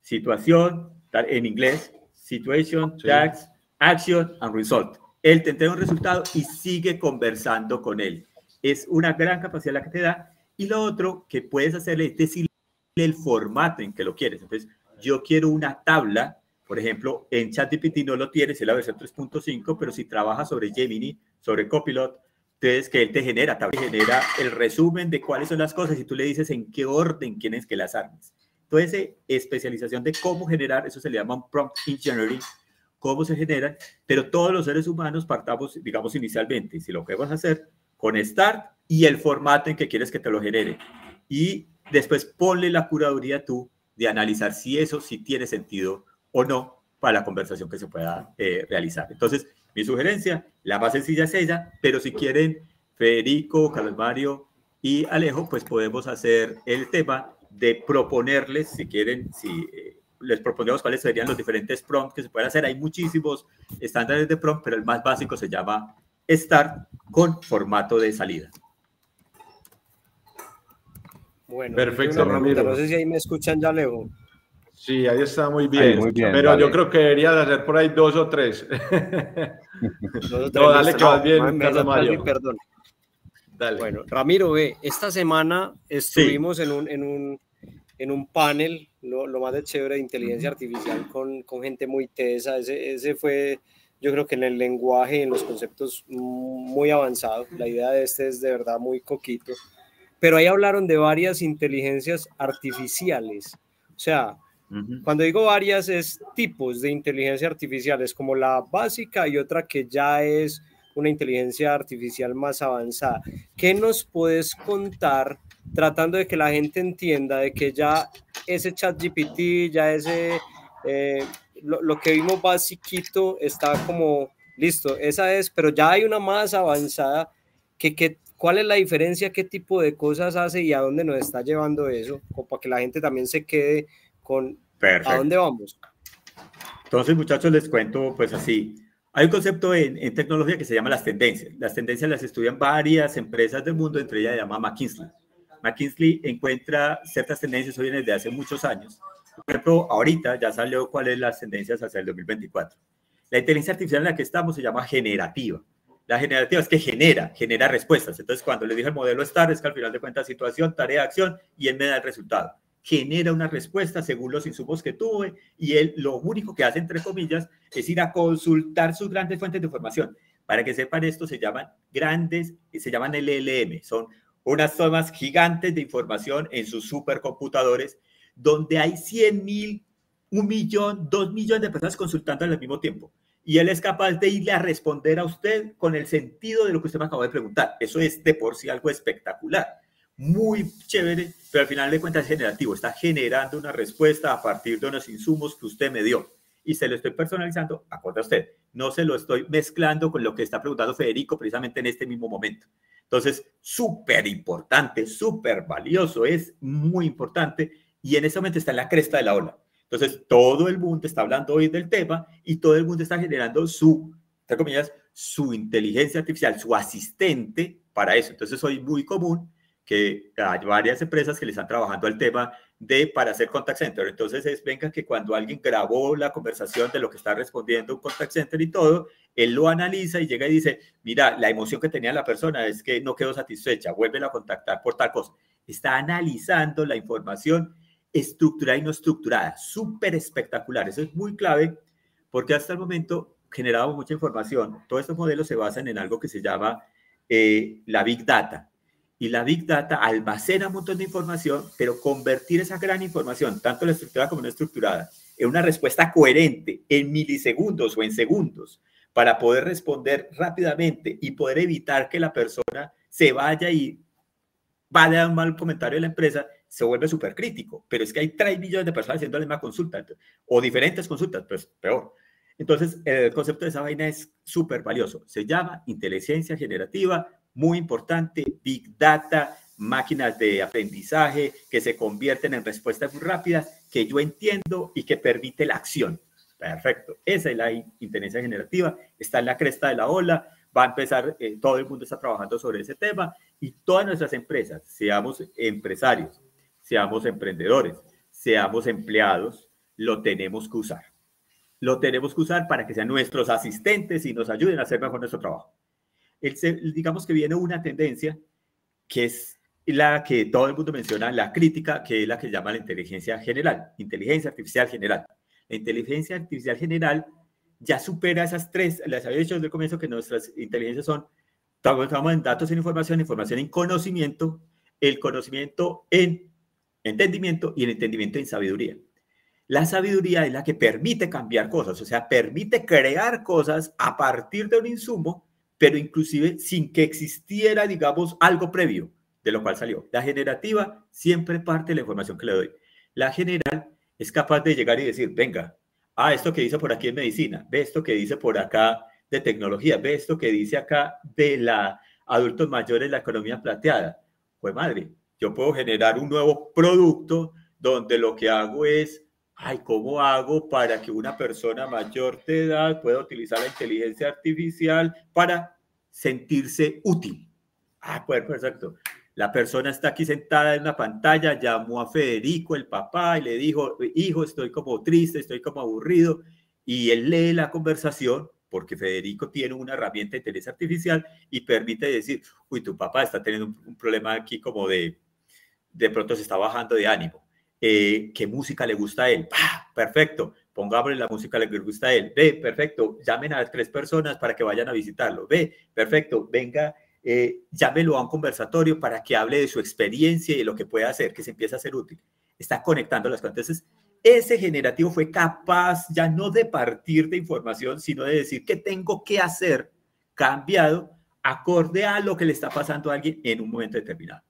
Situación, en inglés, situation, task, action and result. Él te entrega un resultado y sigue conversando con él. Es una gran capacidad la que te da. Y lo otro que puedes hacerle es decirle el formato en que lo quieres. Entonces, yo quiero una tabla, por ejemplo, en ChatGPT no lo tienes, es la versión 3.5, pero si trabajas sobre Gemini, sobre Copilot, entonces que él te genera, te genera el resumen de cuáles son las cosas y tú le dices en qué orden quieres que las armes. Entonces, especialización de cómo generar, eso se le llama prompt engineering, cómo se genera, pero todos los seres humanos partamos, digamos, inicialmente, si lo que vas a hacer, con start y el formato en que quieres que te lo genere. Y después ponle la curaduría tú de analizar si eso sí tiene sentido o no para la conversación que se pueda eh, realizar. Entonces, mi sugerencia, la más sencilla es ella, pero si quieren, Federico, Carlos Mario y Alejo, pues podemos hacer el tema de proponerles, si quieren, si eh, les proponemos cuáles serían los diferentes prompts que se pueden hacer. Hay muchísimos estándares de prompt, pero el más básico se llama Start con formato de salida. Bueno, perfecto, Ramiro. No sé si ahí me escuchan ya, Leo. Sí, ahí está muy bien. muy bien pero yo creo que debería de hacer por ahí dos o tres. no, dale que vas bien, Carlos Mario. Perdón. Dale. Bueno, Ramiro, ve, esta semana estuvimos en, un, en, un, en un panel, lo, lo, más de chévere de inteligencia artificial con, con gente muy tesa. Ese, ese fue, yo creo que en el lenguaje, en los conceptos muy avanzado. La idea de este es de verdad muy coquito pero ahí hablaron de varias inteligencias artificiales. O sea, cuando digo varias es tipos de inteligencia artificiales, como la básica y otra que ya es una inteligencia artificial más avanzada. ¿Qué nos puedes contar tratando de que la gente entienda de que ya ese chat GPT, ya ese, eh, lo, que vimos basiquito está como listo, esa es, pero ya hay una más avanzada que, que ¿Cuál es la diferencia? ¿Qué tipo de cosas hace y a dónde nos está llevando eso? Como para que la gente también se quede con a dónde vamos. Entonces, muchachos, les cuento pues así. Hay un concepto en, en, tecnología que se llama las tendencias. Las tendencias las estudian varias empresas del mundo, entre ellas se llama McKinsey. McKinsey encuentra ciertas tendencias hoy desde hace muchos años. Por ejemplo, ahorita ya salió cuáles las tendencias hacia el 2024. La inteligencia artificial en la que estamos se llama generativa. La generativa es que genera, genera respuestas. Entonces, cuando le dije el modelo STAR, es que al final de cuentas situación, tarea, acción, y él me da el resultado. Genera una respuesta según los insumos que tuve, y él lo único que hace, entre comillas, es ir a consultar sus grandes fuentes de información. Para que sepan esto, se llaman grandes, se llaman LLM, son unas tomas gigantes de información en sus supercomputadores, donde hay 100 mil, un millón, dos millones de personas consultando al mismo tiempo. Y él es capaz de irle a responder a usted con el sentido de lo que usted me acaba de preguntar. Eso es de por sí algo espectacular, muy chévere, pero al final de cuentas es generativo, está generando una respuesta a partir de unos insumos que usted me dio. Y se lo estoy personalizando, acuerda usted, no se lo estoy mezclando con lo que está preguntando Federico precisamente en este mismo momento. Entonces, súper importante, súper valioso, es muy importante y en ese momento está en la cresta de la ola. Entonces, todo el mundo está hablando hoy del tema y todo el mundo está generando su, entre comillas, su inteligencia artificial, su asistente para eso. Entonces, hoy muy común que hay varias empresas que le están trabajando al tema de para hacer contact center. Entonces, es venga que cuando alguien grabó la conversación de lo que está respondiendo un contact center y todo, él lo analiza y llega y dice, mira, la emoción que tenía la persona es que no quedó satisfecha, vuelve a contactar por tal cosa. Está analizando la información estructurada y no estructurada, súper espectacular. Eso es muy clave porque hasta el momento generamos mucha información. Todos estos modelos se basan en algo que se llama eh, la Big Data. Y la Big Data almacena un montón de información, pero convertir esa gran información, tanto la estructurada como no estructurada, en una respuesta coherente en milisegundos o en segundos, para poder responder rápidamente y poder evitar que la persona se vaya y vaya a un mal comentario de la empresa, se vuelve súper crítico, pero es que hay 3 millones de personas haciendo la misma consulta o diferentes consultas, pues peor. Entonces, el concepto de esa vaina es súper valioso. Se llama inteligencia generativa, muy importante, big data, máquinas de aprendizaje que se convierten en respuestas muy rápidas, que yo entiendo y que permite la acción. Perfecto. Esa es la inteligencia generativa. Está en la cresta de la ola. Va a empezar, eh, todo el mundo está trabajando sobre ese tema y todas nuestras empresas, seamos empresarios, seamos emprendedores, seamos empleados, lo tenemos que usar. Lo tenemos que usar para que sean nuestros asistentes y nos ayuden a hacer mejor nuestro trabajo. El, digamos que viene una tendencia que es la que todo el mundo menciona, la crítica, que es la que llama la inteligencia general, inteligencia artificial general. La inteligencia artificial general ya supera esas tres, les había dicho desde el comienzo que nuestras inteligencias son, trabajamos en datos en información, información en conocimiento, el conocimiento en entendimiento y el entendimiento en sabiduría. La sabiduría es la que permite cambiar cosas, o sea, permite crear cosas a partir de un insumo, pero inclusive sin que existiera, digamos, algo previo de lo cual salió. La generativa siempre parte de la información que le doy. La general es capaz de llegar y decir, venga, ah, esto que dice por aquí en medicina, ve esto que dice por acá de tecnología, ve esto que dice acá de la adultos mayores, la economía plateada. Pues madre, yo puedo generar un nuevo producto donde lo que hago es, ay, ¿cómo hago para que una persona mayor de edad pueda utilizar la inteligencia artificial para sentirse útil? Ah, pues perfecto. La persona está aquí sentada en una pantalla, llamó a Federico, el papá, y le dijo, hijo, estoy como triste, estoy como aburrido, y él lee la conversación porque Federico tiene una herramienta de inteligencia artificial y permite decir, uy, tu papá está teniendo un, problema aquí como de, de pronto se está bajando de ánimo. Eh, ¿Qué música le gusta a él? Perfecto, pongámosle la música que le gusta a él. Ve, perfecto, llamen a tres personas para que vayan a visitarlo. Ve, perfecto, venga eh, llámelo a un conversatorio para que hable de su experiencia y de lo que puede hacer, que se empiece a ser útil. Está conectando las cosas. Ese generativo fue capaz ya no de partir de información, sino de decir qué tengo que hacer cambiado acorde a lo que le está pasando a alguien en un momento determinado.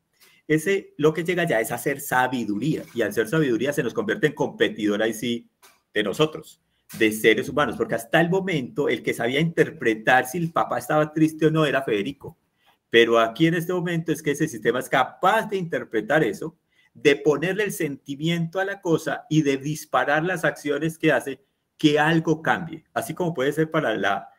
Ese lo que llega ya es hacer sabiduría y al ser sabiduría se nos convierte en competidor ahí sí de nosotros, de seres humanos, porque hasta el momento el que sabía interpretar si el papá estaba triste o no era Federico. Pero aquí en este momento es que ese sistema es capaz de interpretar eso, de ponerle el sentimiento a la cosa y de disparar las acciones que hace que algo cambie. Así como puede ser para la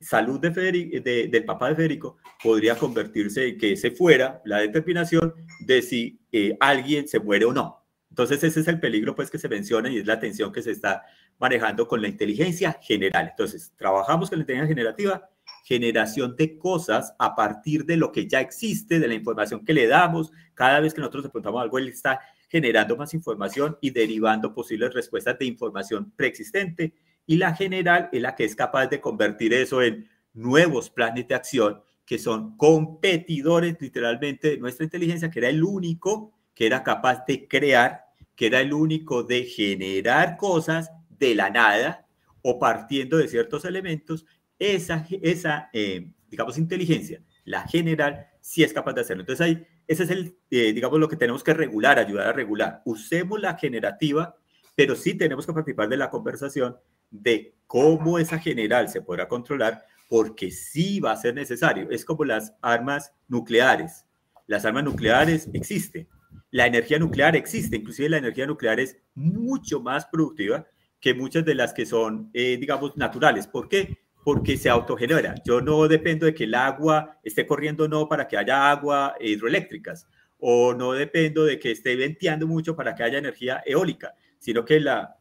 salud de del papá de Federico, podría convertirse en que se fuera la determinación de si eh, alguien se muere o no. Entonces ese es el peligro pues que se menciona y es la tensión que se está manejando con la inteligencia general. Entonces, trabajamos con la inteligencia generativa generación de cosas a partir de lo que ya existe, de la información que le damos. Cada vez que nosotros le preguntamos algo, él está generando más información y derivando posibles respuestas de información preexistente. Y la general es la que es capaz de convertir eso en nuevos planes de acción que son competidores literalmente de nuestra inteligencia, que era el único que era capaz de crear, que era el único de generar cosas de la nada o partiendo de ciertos elementos esa, esa eh, digamos, inteligencia, la general, sí es capaz de hacerlo. Entonces, ahí, ese es el, eh, digamos, lo que tenemos que regular, ayudar a regular. Usemos la generativa, pero sí tenemos que participar de la conversación de cómo esa general se podrá controlar, porque sí va a ser necesario. Es como las armas nucleares. Las armas nucleares existen. La energía nuclear existe, inclusive la energía nuclear es mucho más productiva que muchas de las que son, eh, digamos, naturales. ¿Por qué? porque se autogenera. Yo no dependo de que el agua esté corriendo no para que haya agua hidroeléctricas, o no dependo de que esté venteando mucho para que haya energía eólica, sino que la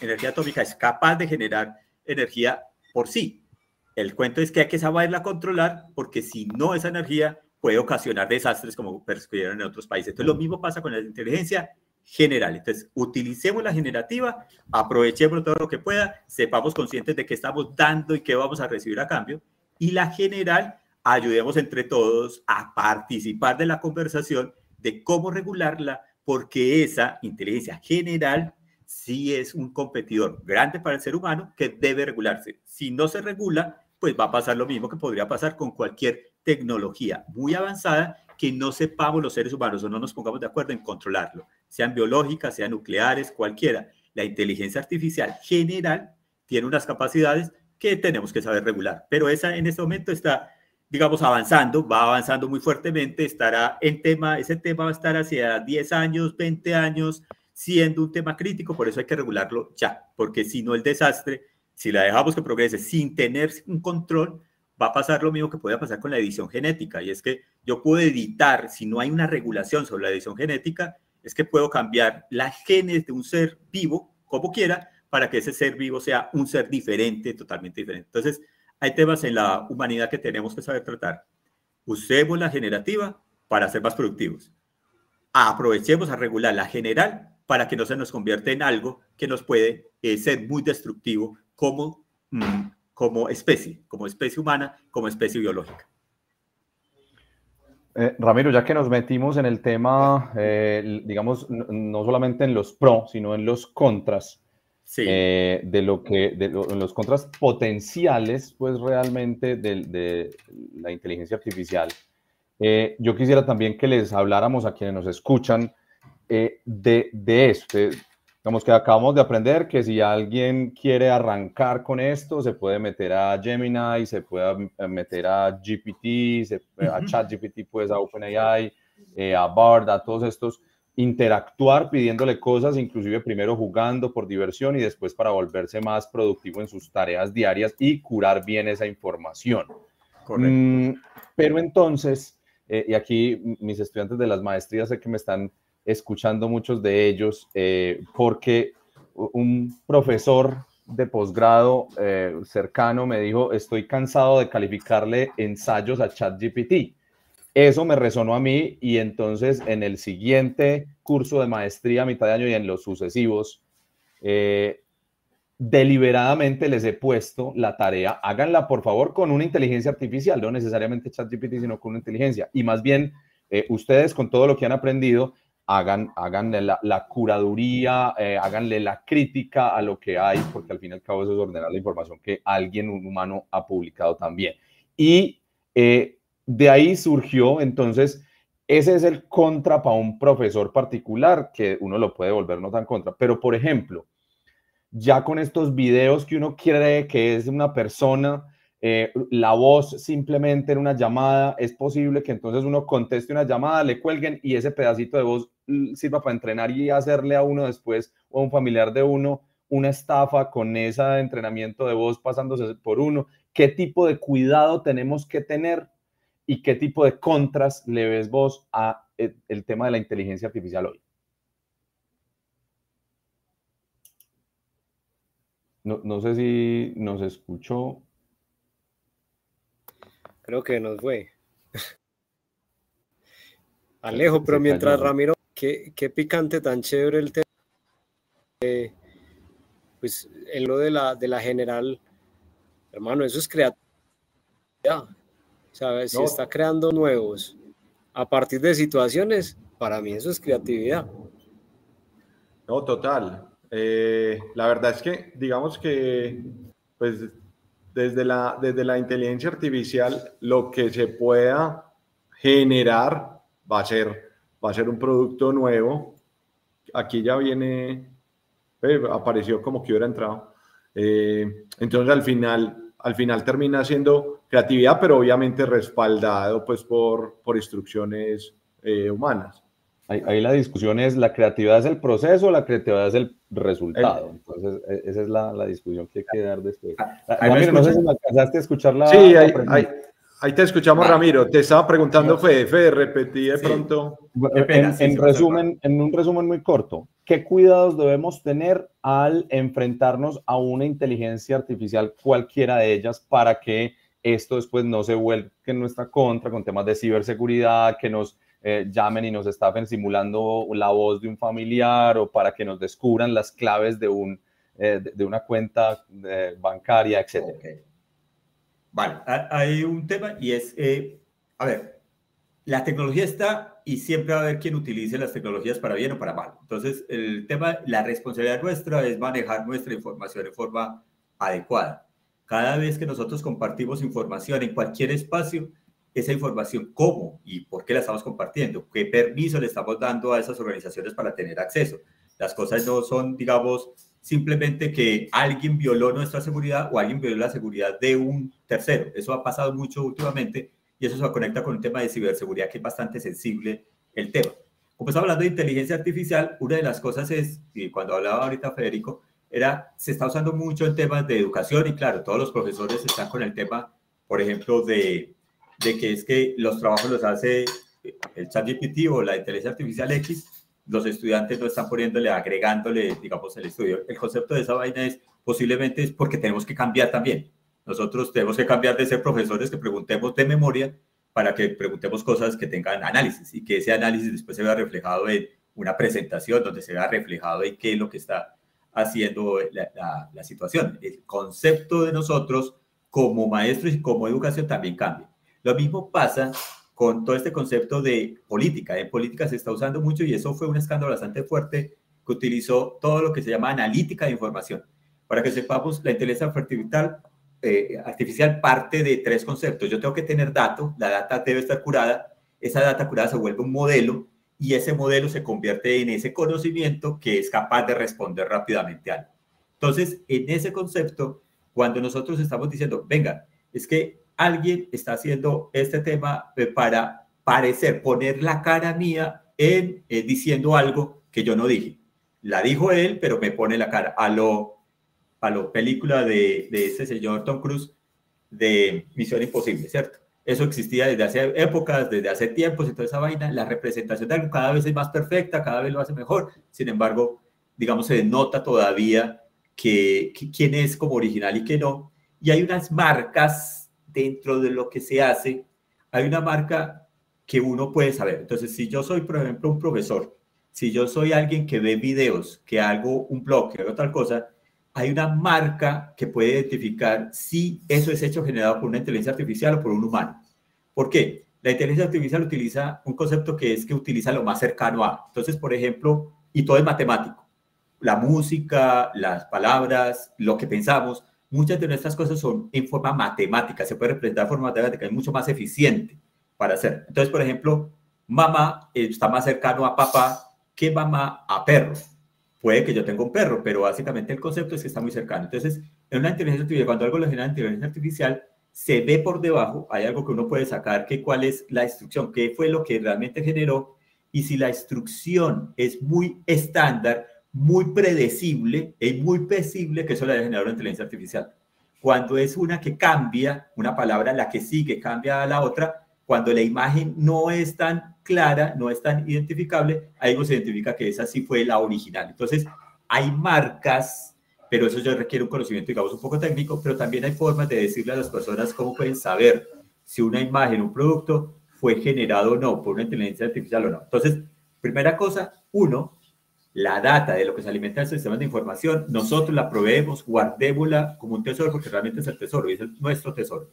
energía atómica es capaz de generar energía por sí. El cuento es que hay que saberla controlar porque si no esa energía puede ocasionar desastres como percibieron en otros países. Entonces lo mismo pasa con la inteligencia general. Entonces, utilicemos la generativa, aprovechemos todo lo que pueda, sepamos conscientes de qué estamos dando y qué vamos a recibir a cambio. Y la general, ayudemos entre todos a participar de la conversación de cómo regularla, porque esa inteligencia general sí es un competidor grande para el ser humano que debe regularse. Si no se regula, pues va a pasar lo mismo que podría pasar con cualquier tecnología muy avanzada que no sepamos los seres humanos o no nos pongamos de acuerdo en controlarlo sean biológicas, sean nucleares, cualquiera. La inteligencia artificial general tiene unas capacidades que tenemos que saber regular, pero esa en este momento está digamos, avanzando, va avanzando muy fuertemente, estará en tema, ese tema va a estar hacia 10 años, 20 años, siendo un tema crítico, por eso hay que regularlo ya, porque si no el desastre, si la dejamos que progrese sin tener un control, va a pasar lo mismo que puede pasar con la edición genética, y es que yo puedo editar, si no hay una regulación sobre la edición genética, es que puedo cambiar las genes de un ser vivo, como quiera, para que ese ser vivo sea un ser diferente, totalmente diferente. Entonces, hay temas en la humanidad que tenemos que saber tratar. Usemos la generativa para ser más productivos. Aprovechemos a regular la general para que no se nos convierta en algo que nos puede eh, ser muy destructivo como, mm, como especie, como especie humana, como especie biológica. Eh, Ramiro, ya que nos metimos en el tema, eh, digamos, no, solamente en los pros, sino en los contras, de lo que, de en los contras potenciales, pues realmente de, de la inteligencia artificial, yo quisiera también que les habláramos a quienes nos escuchan eh, de, de esto. digamos que acabamos de aprender que si alguien quiere arrancar con esto, se puede meter a Gemini, se puede meter a GPT, se, a ChatGPT, pues a OpenAI, eh, a Bard, a todos estos, interactuar pidiéndole cosas, inclusive primero jugando por diversión y después para volverse más productivo en sus tareas diarias y curar bien esa información. Mm, pero entonces, eh, y aquí mis estudiantes de las maestrías sé que me están escuchando muchos de ellos, eh, porque un profesor de posgrado eh, cercano me dijo, estoy cansado de calificarle ensayos a ChatGPT. Eso me resonó a mí y entonces en el siguiente curso de maestría, mitad de año y en los sucesivos, eh, deliberadamente les he puesto la tarea, háganla por favor con una inteligencia artificial, no necesariamente ChatGPT, sino con una inteligencia. Y más bien, ustedes con todo lo que han aprendido, hagan, háganle la, curaduría, eh, háganle la crítica a lo que hay, porque al fin y al cabo eso es ordenar la información que alguien, un humano, ha publicado también. Y eh, de ahí surgió entonces, ese es el contra para un profesor particular, que uno lo puede volver no tan contra, pero por ejemplo, ya con estos videos que uno cree que es una persona, eh, la voz simplemente en una llamada, es posible que entonces uno conteste una llamada, le cuelguen y ese pedacito de voz sirva para entrenar y hacerle a uno después o a un familiar de uno una estafa con ese entrenamiento de voz pasándose por uno. ¿Qué tipo de cuidado tenemos que tener y qué tipo de contras le ves vos a eh, el tema de la inteligencia artificial hoy? No, no sé si nos escuchó. Creo que nos fue. Alejo, pero mientras Ramiro, qué, qué, picante tan chévere el tema. pues en lo de la, de la general, hermano, eso es creatividad. ¿Sabes? Si está creando nuevos a partir de situaciones, para mí eso es creatividad. No, total. Eh, la verdad es que, digamos que, pues desde la, desde la inteligencia artificial, lo que se pueda generar va a ser, va a ser un producto nuevo. Aquí ya viene, apareció como que hubiera entrado. Eh, entonces al final, al final termina siendo creatividad, pero obviamente respaldado pues por, por instrucciones eh, humanas. Ahí, la discusión es, ¿la creatividad es el proceso la creatividad es el resultado? Entonces, e, esa es la, la, discusión que hay que dar después. Ah, Ramiro, no sé si me alcanzaste a escucharla. Sí, ahí, ahí, te escuchamos, ah. Ramiro. Te estaba preguntando, Fede, Fede, repetí de pronto. En, en resumen, en un resumen muy corto, ¿qué cuidados debemos tener al enfrentarnos a una inteligencia artificial, cualquiera de ellas, para que esto después no se vuelva en nuestra contra con temas de ciberseguridad, que nos eh, llamen y nos estafen simulando la voz de un familiar o para que nos descubran las claves de, un, eh, de, una cuenta eh, bancaria, etc. Vale, hay un tema y es, a ver, la tecnología está y siempre va a haber quien utilice las tecnologías para bien o para mal. Entonces, el tema, la responsabilidad nuestra es manejar nuestra información de forma adecuada. Cada vez que nosotros compartimos información en cualquier espacio, esa información, cómo y por qué la estamos compartiendo, qué permiso le estamos dando a esas organizaciones para tener acceso. Las cosas no son, digamos, simplemente que alguien violó nuestra seguridad o alguien violó la seguridad de un tercero. Eso ha pasado mucho últimamente y eso se conecta con un tema de ciberseguridad que es bastante sensible el tema. Como estamos hablando de inteligencia artificial, una de las cosas es, y cuando hablaba ahorita Federico, era, se está usando mucho en temas de educación y claro, todos los profesores están con el tema, por ejemplo, de, de que es que los trabajos los hace el chat GPT o la inteligencia artificial X, los estudiantes no están poniéndole, agregándole, digamos, el estudio. El concepto de esa vaina es posiblemente es porque tenemos que cambiar también. Nosotros tenemos que cambiar de ser profesores que preguntemos de memoria para que preguntemos cosas que tengan análisis y que ese análisis después se vea reflejado en una presentación donde se vea reflejado en qué es lo que está haciendo la, la, situación. El concepto de nosotros como maestros y como educación también cambia. Lo mismo pasa con todo este concepto de política. En política se está usando mucho y eso fue un escándalo bastante fuerte que utilizó todo lo que se llama analítica de información. Para que sepamos, la inteligencia artificial, eh, artificial parte de tres conceptos. Yo tengo que tener datos, la data debe estar curada, esa data curada se vuelve un modelo y ese modelo se convierte en ese conocimiento que es capaz de responder rápidamente a algo. Entonces, en ese concepto, cuando nosotros estamos diciendo, venga, es que alguien está haciendo este tema para parecer, poner la cara mía en eh, diciendo algo que yo no dije. La dijo él, pero me pone la cara a lo, a lo película de, de ese señor Tom Cruise de Misión Imposible, ¿cierto? Eso existía desde hace épocas, desde hace tiempos, toda esa vaina. La representación de algo cada vez es más perfecta, cada vez lo hace mejor. Sin embargo, digamos, se denota todavía que, quién es como original y qué no. Y hay unas marcas dentro de lo que se hace. Hay una marca que uno puede saber. Entonces, si yo soy, por ejemplo, un profesor, si yo soy alguien que ve videos, que hago un blog, que hago tal cosa, hay una marca que puede identificar si eso es hecho generado por una inteligencia artificial o por un humano. ¿Por qué? La inteligencia artificial utiliza un concepto que es que utiliza lo más cercano a. Entonces, por ejemplo, y todo es matemático. La música, las palabras, lo que pensamos, muchas de nuestras cosas son en forma matemática, se puede representar de forma matemática, es mucho más eficiente para hacer. Entonces, por ejemplo, mamá está más cercano a papá que mamá a perro puede que yo tenga un perro, pero básicamente el concepto es que está muy cercano. Entonces, en una inteligencia artificial, cuando algo lo genera inteligencia artificial, se ve por debajo, hay algo que uno puede sacar, que cuál es la instrucción, qué fue lo que realmente generó, y si la instrucción es muy estándar, muy predecible, es muy posible que eso la haya generado una inteligencia artificial. Cuando es una que cambia, una palabra la que sigue cambia a la otra, cuando la imagen no es tan clara, no es tan identificable, ahí se identifica que esa sí fue la original. Entonces, hay marcas, pero eso ya requiere un conocimiento, digamos, un poco técnico, pero también hay formas de decirle a las personas cómo pueden saber si una imagen, un producto fue generado o no por una inteligencia artificial o no. Entonces, primera cosa, uno, la data de lo que se alimenta el sistema de información, nosotros la proveemos, guardémosla como un tesoro, porque realmente es el tesoro es nuestro tesoro.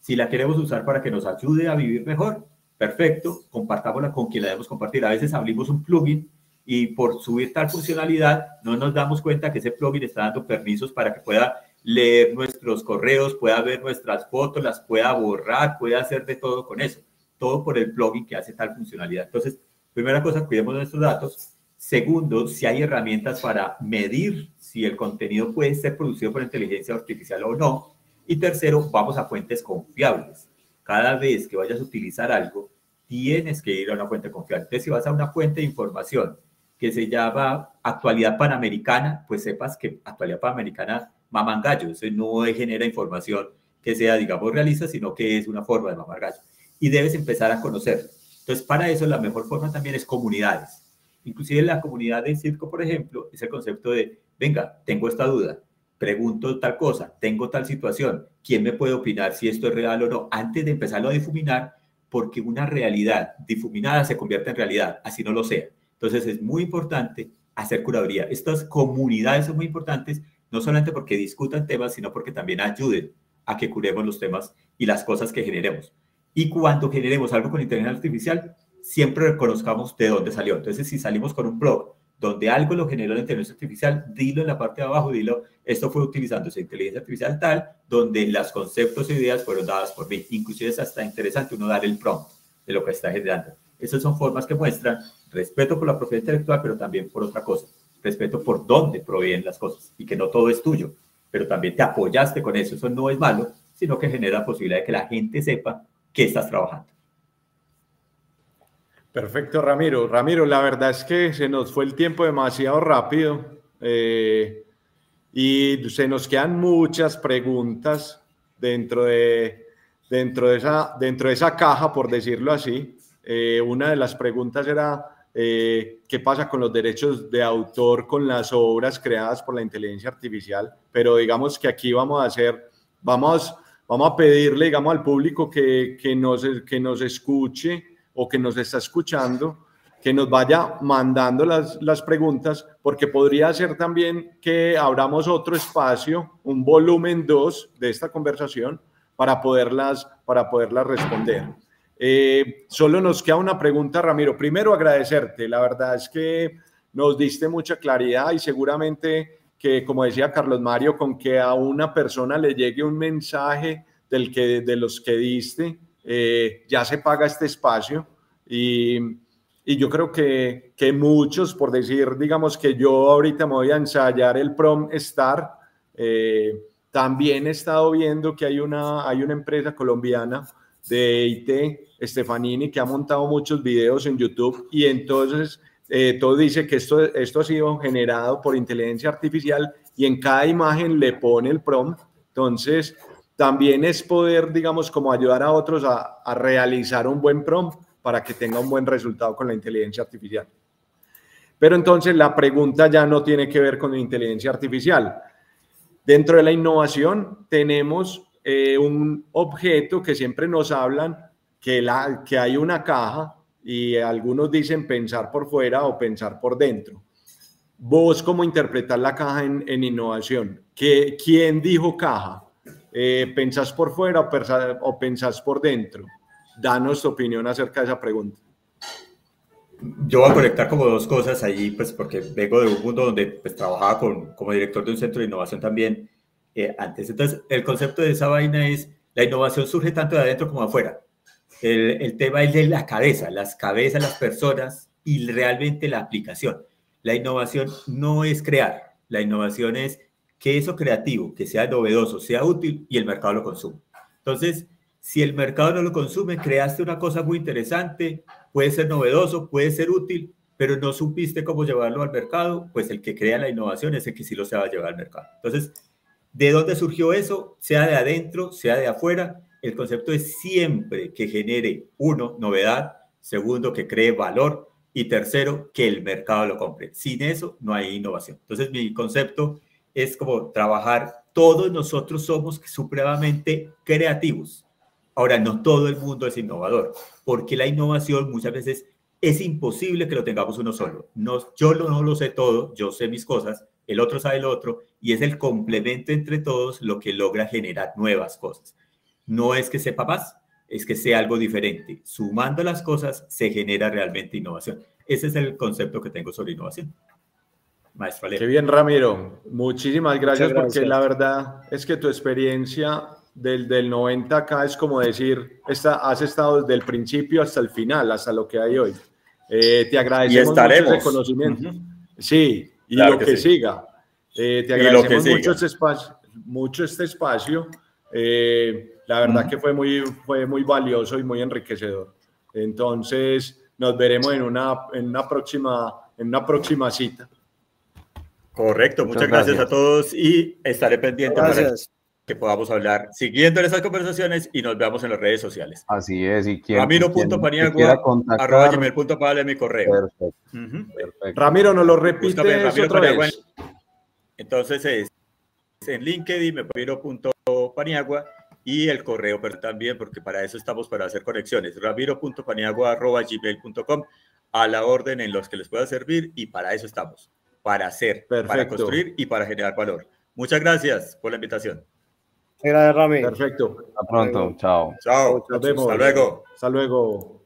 Si la queremos usar para que nos ayude a vivir mejor, perfecto, compartámosla con quien la debemos compartir. A veces abrimos un plugin y por subir tal funcionalidad no nos damos cuenta que ese plugin está dando permisos para que pueda leer nuestros correos, pueda ver nuestras fotos, las pueda borrar, pueda hacer de todo con eso. Todo por el plugin que hace tal funcionalidad. Entonces, primera cosa, cuidemos nuestros datos. Segundo, si hay herramientas para medir si el contenido puede ser producido por inteligencia artificial o no. Y tercero, vamos a fuentes confiables. Cada vez que vayas a utilizar algo, tienes que ir a una fuente confiable. Entonces, si vas a una fuente de información que se llama Actualidad Panamericana, pues sepas que Actualidad Panamericana maman gallo. Eso no genera información que sea, digamos, realista, sino que es una forma de mamar gallo. Y debes empezar a conocerlo. Entonces, para eso la mejor forma también es comunidades. Inclusive la comunidad de circo, por ejemplo, es el concepto de, venga, tengo esta duda, pregunto tal cosa, tengo tal situación, ¿quién me puede opinar si esto es real o no? Antes de empezarlo a difuminar, porque una realidad difuminada se convierte en realidad, así no lo sea. Entonces es muy importante hacer curaduría. Estas comunidades son muy importantes, no solamente porque discutan temas, sino porque también ayuden a que curemos los temas y las cosas que generemos. Y cuando generemos algo con inteligencia artificial, siempre reconozcamos de dónde salió. Entonces, si salimos con un blog donde algo lo generó la inteligencia artificial, dilo en la parte de abajo, dilo, esto fue utilizando esa inteligencia artificial tal, donde los conceptos e ideas fueron dadas por mí. Inclusive es hasta interesante uno dar el prompt de lo que está generando. Esas son formas que muestran respeto por la propiedad intelectual, pero también por otra cosa, respeto por dónde provienen las cosas y que no todo es tuyo, pero también te apoyaste con eso. Eso no es malo, sino que genera la posibilidad de que la gente sepa qué estás trabajando. Perfecto, Ramiro. Ramiro, la verdad es que se nos fue el tiempo demasiado rápido eh, y se nos quedan muchas preguntas dentro de, dentro de, esa, dentro de esa caja, por decirlo así. Eh, una de las preguntas era eh, qué pasa con los derechos de autor con las obras creadas por la inteligencia artificial, pero digamos que aquí vamos a hacer, vamos, vamos a pedirle, digamos, al público que, que, nos, que nos escuche o que nos está escuchando, que nos vaya mandando las, las preguntas, porque podría ser también que abramos otro espacio, un volumen 2 de esta conversación para poderlas, para poderlas responder. Eh, solo nos queda una pregunta, Ramiro. Primero, agradecerte. La verdad es que nos diste mucha claridad y seguramente que, como decía Carlos Mario, con que a una persona le llegue un mensaje del que, de los que diste, eh, ya se paga este espacio y, y yo creo que, que, muchos, por decir, digamos que yo ahorita me voy a ensayar el Prom Star, eh, también he estado viendo que hay una, hay una empresa colombiana de IT, Stefanini, que ha montado muchos videos en YouTube y entonces eh, todo dice que esto, esto ha sido generado por inteligencia artificial y en cada imagen le pone el prompt. Entonces, también es poder, digamos, como ayudar a otros a, realizar un buen prompt para que tenga un buen resultado con la inteligencia artificial. Pero entonces la pregunta ya no tiene que ver con la inteligencia artificial. Dentro de la innovación tenemos eh, un objeto que siempre nos hablan que, la, que hay una caja y algunos dicen pensar por fuera o pensar por dentro. Vos, ¿cómo interpretar la caja en, en innovación? ¿Qué, ¿Quién dijo caja? Eh, ¿Pensás por fuera o, pensás por dentro? Danos tu opinión acerca de esa pregunta. Yo voy a conectar como dos cosas allí, pues porque vengo de un mundo donde pues, trabajaba con, como director de un centro de innovación también eh, antes. Entonces, el concepto de esa vaina es, la innovación surge tanto de adentro como de afuera. El, el tema es de la cabeza, las cabezas, las personas y realmente la aplicación. La innovación no es crear, la innovación es que eso creativo, que sea novedoso, sea útil y el mercado lo consume. Entonces, si el mercado no lo consume, creaste una cosa muy interesante, puede ser novedoso, puede ser útil, pero no supiste cómo llevarlo al mercado, pues el que crea la innovación es el que sí lo a llevar al mercado. Entonces, ¿de dónde surgió eso? Sea de adentro, sea de afuera. El concepto es siempre que genere, uno, novedad, segundo, que cree valor y tercero, que el mercado lo compre. Sin eso no hay innovación. Entonces, mi concepto es como trabajar, todos nosotros somos supremamente creativos. Ahora, no todo el mundo es innovador, porque la innovación muchas veces es imposible que lo tengamos uno solo. No, yo no lo sé todo, yo sé mis cosas, el otro sabe lo otro, y es el complemento entre todos lo que logra generar nuevas cosas. No es que sepa más, es que sea algo diferente. Sumando las cosas se genera realmente innovación. Ese es el concepto que tengo sobre innovación. Maestro Qué bien, Ramiro. Muchísimas gracias, porque la verdad es que tu experiencia del, del 90 acá es como decir, está, has estado desde el principio hasta el final, hasta lo que hay hoy. Eh, te agradecemos mucho ese conocimiento. Sí, y lo que, siga. Eh, te agradecemos mucho, este espacio, mucho este espacio. Eh, la verdad que fue muy, fue muy valioso y muy enriquecedor. Entonces, nos veremos en una, en una, próxima, en una próxima cita. Correcto, muchas, gracias. a todos y estaré pendiente para que podamos hablar siguiendo en estas conversaciones y nos veamos en las redes sociales. Así es, y quien, Ramiro.paniagua arroba gmail.com mi correo. Ramiro, ¿nos lo repite otra vez? Entonces es, en LinkedIn, ramiro.paniagua y el correo pero también, porque para eso estamos para hacer conexiones, ramiro.paniagua arroba gmail.com a la orden en los que les pueda servir y para eso estamos para hacer, para construir y para generar valor. Muchas gracias por la invitación. Gracias, Rami. Perfecto. Hasta pronto. Chao. Chao. Nos vemos. Hasta luego. Hasta luego.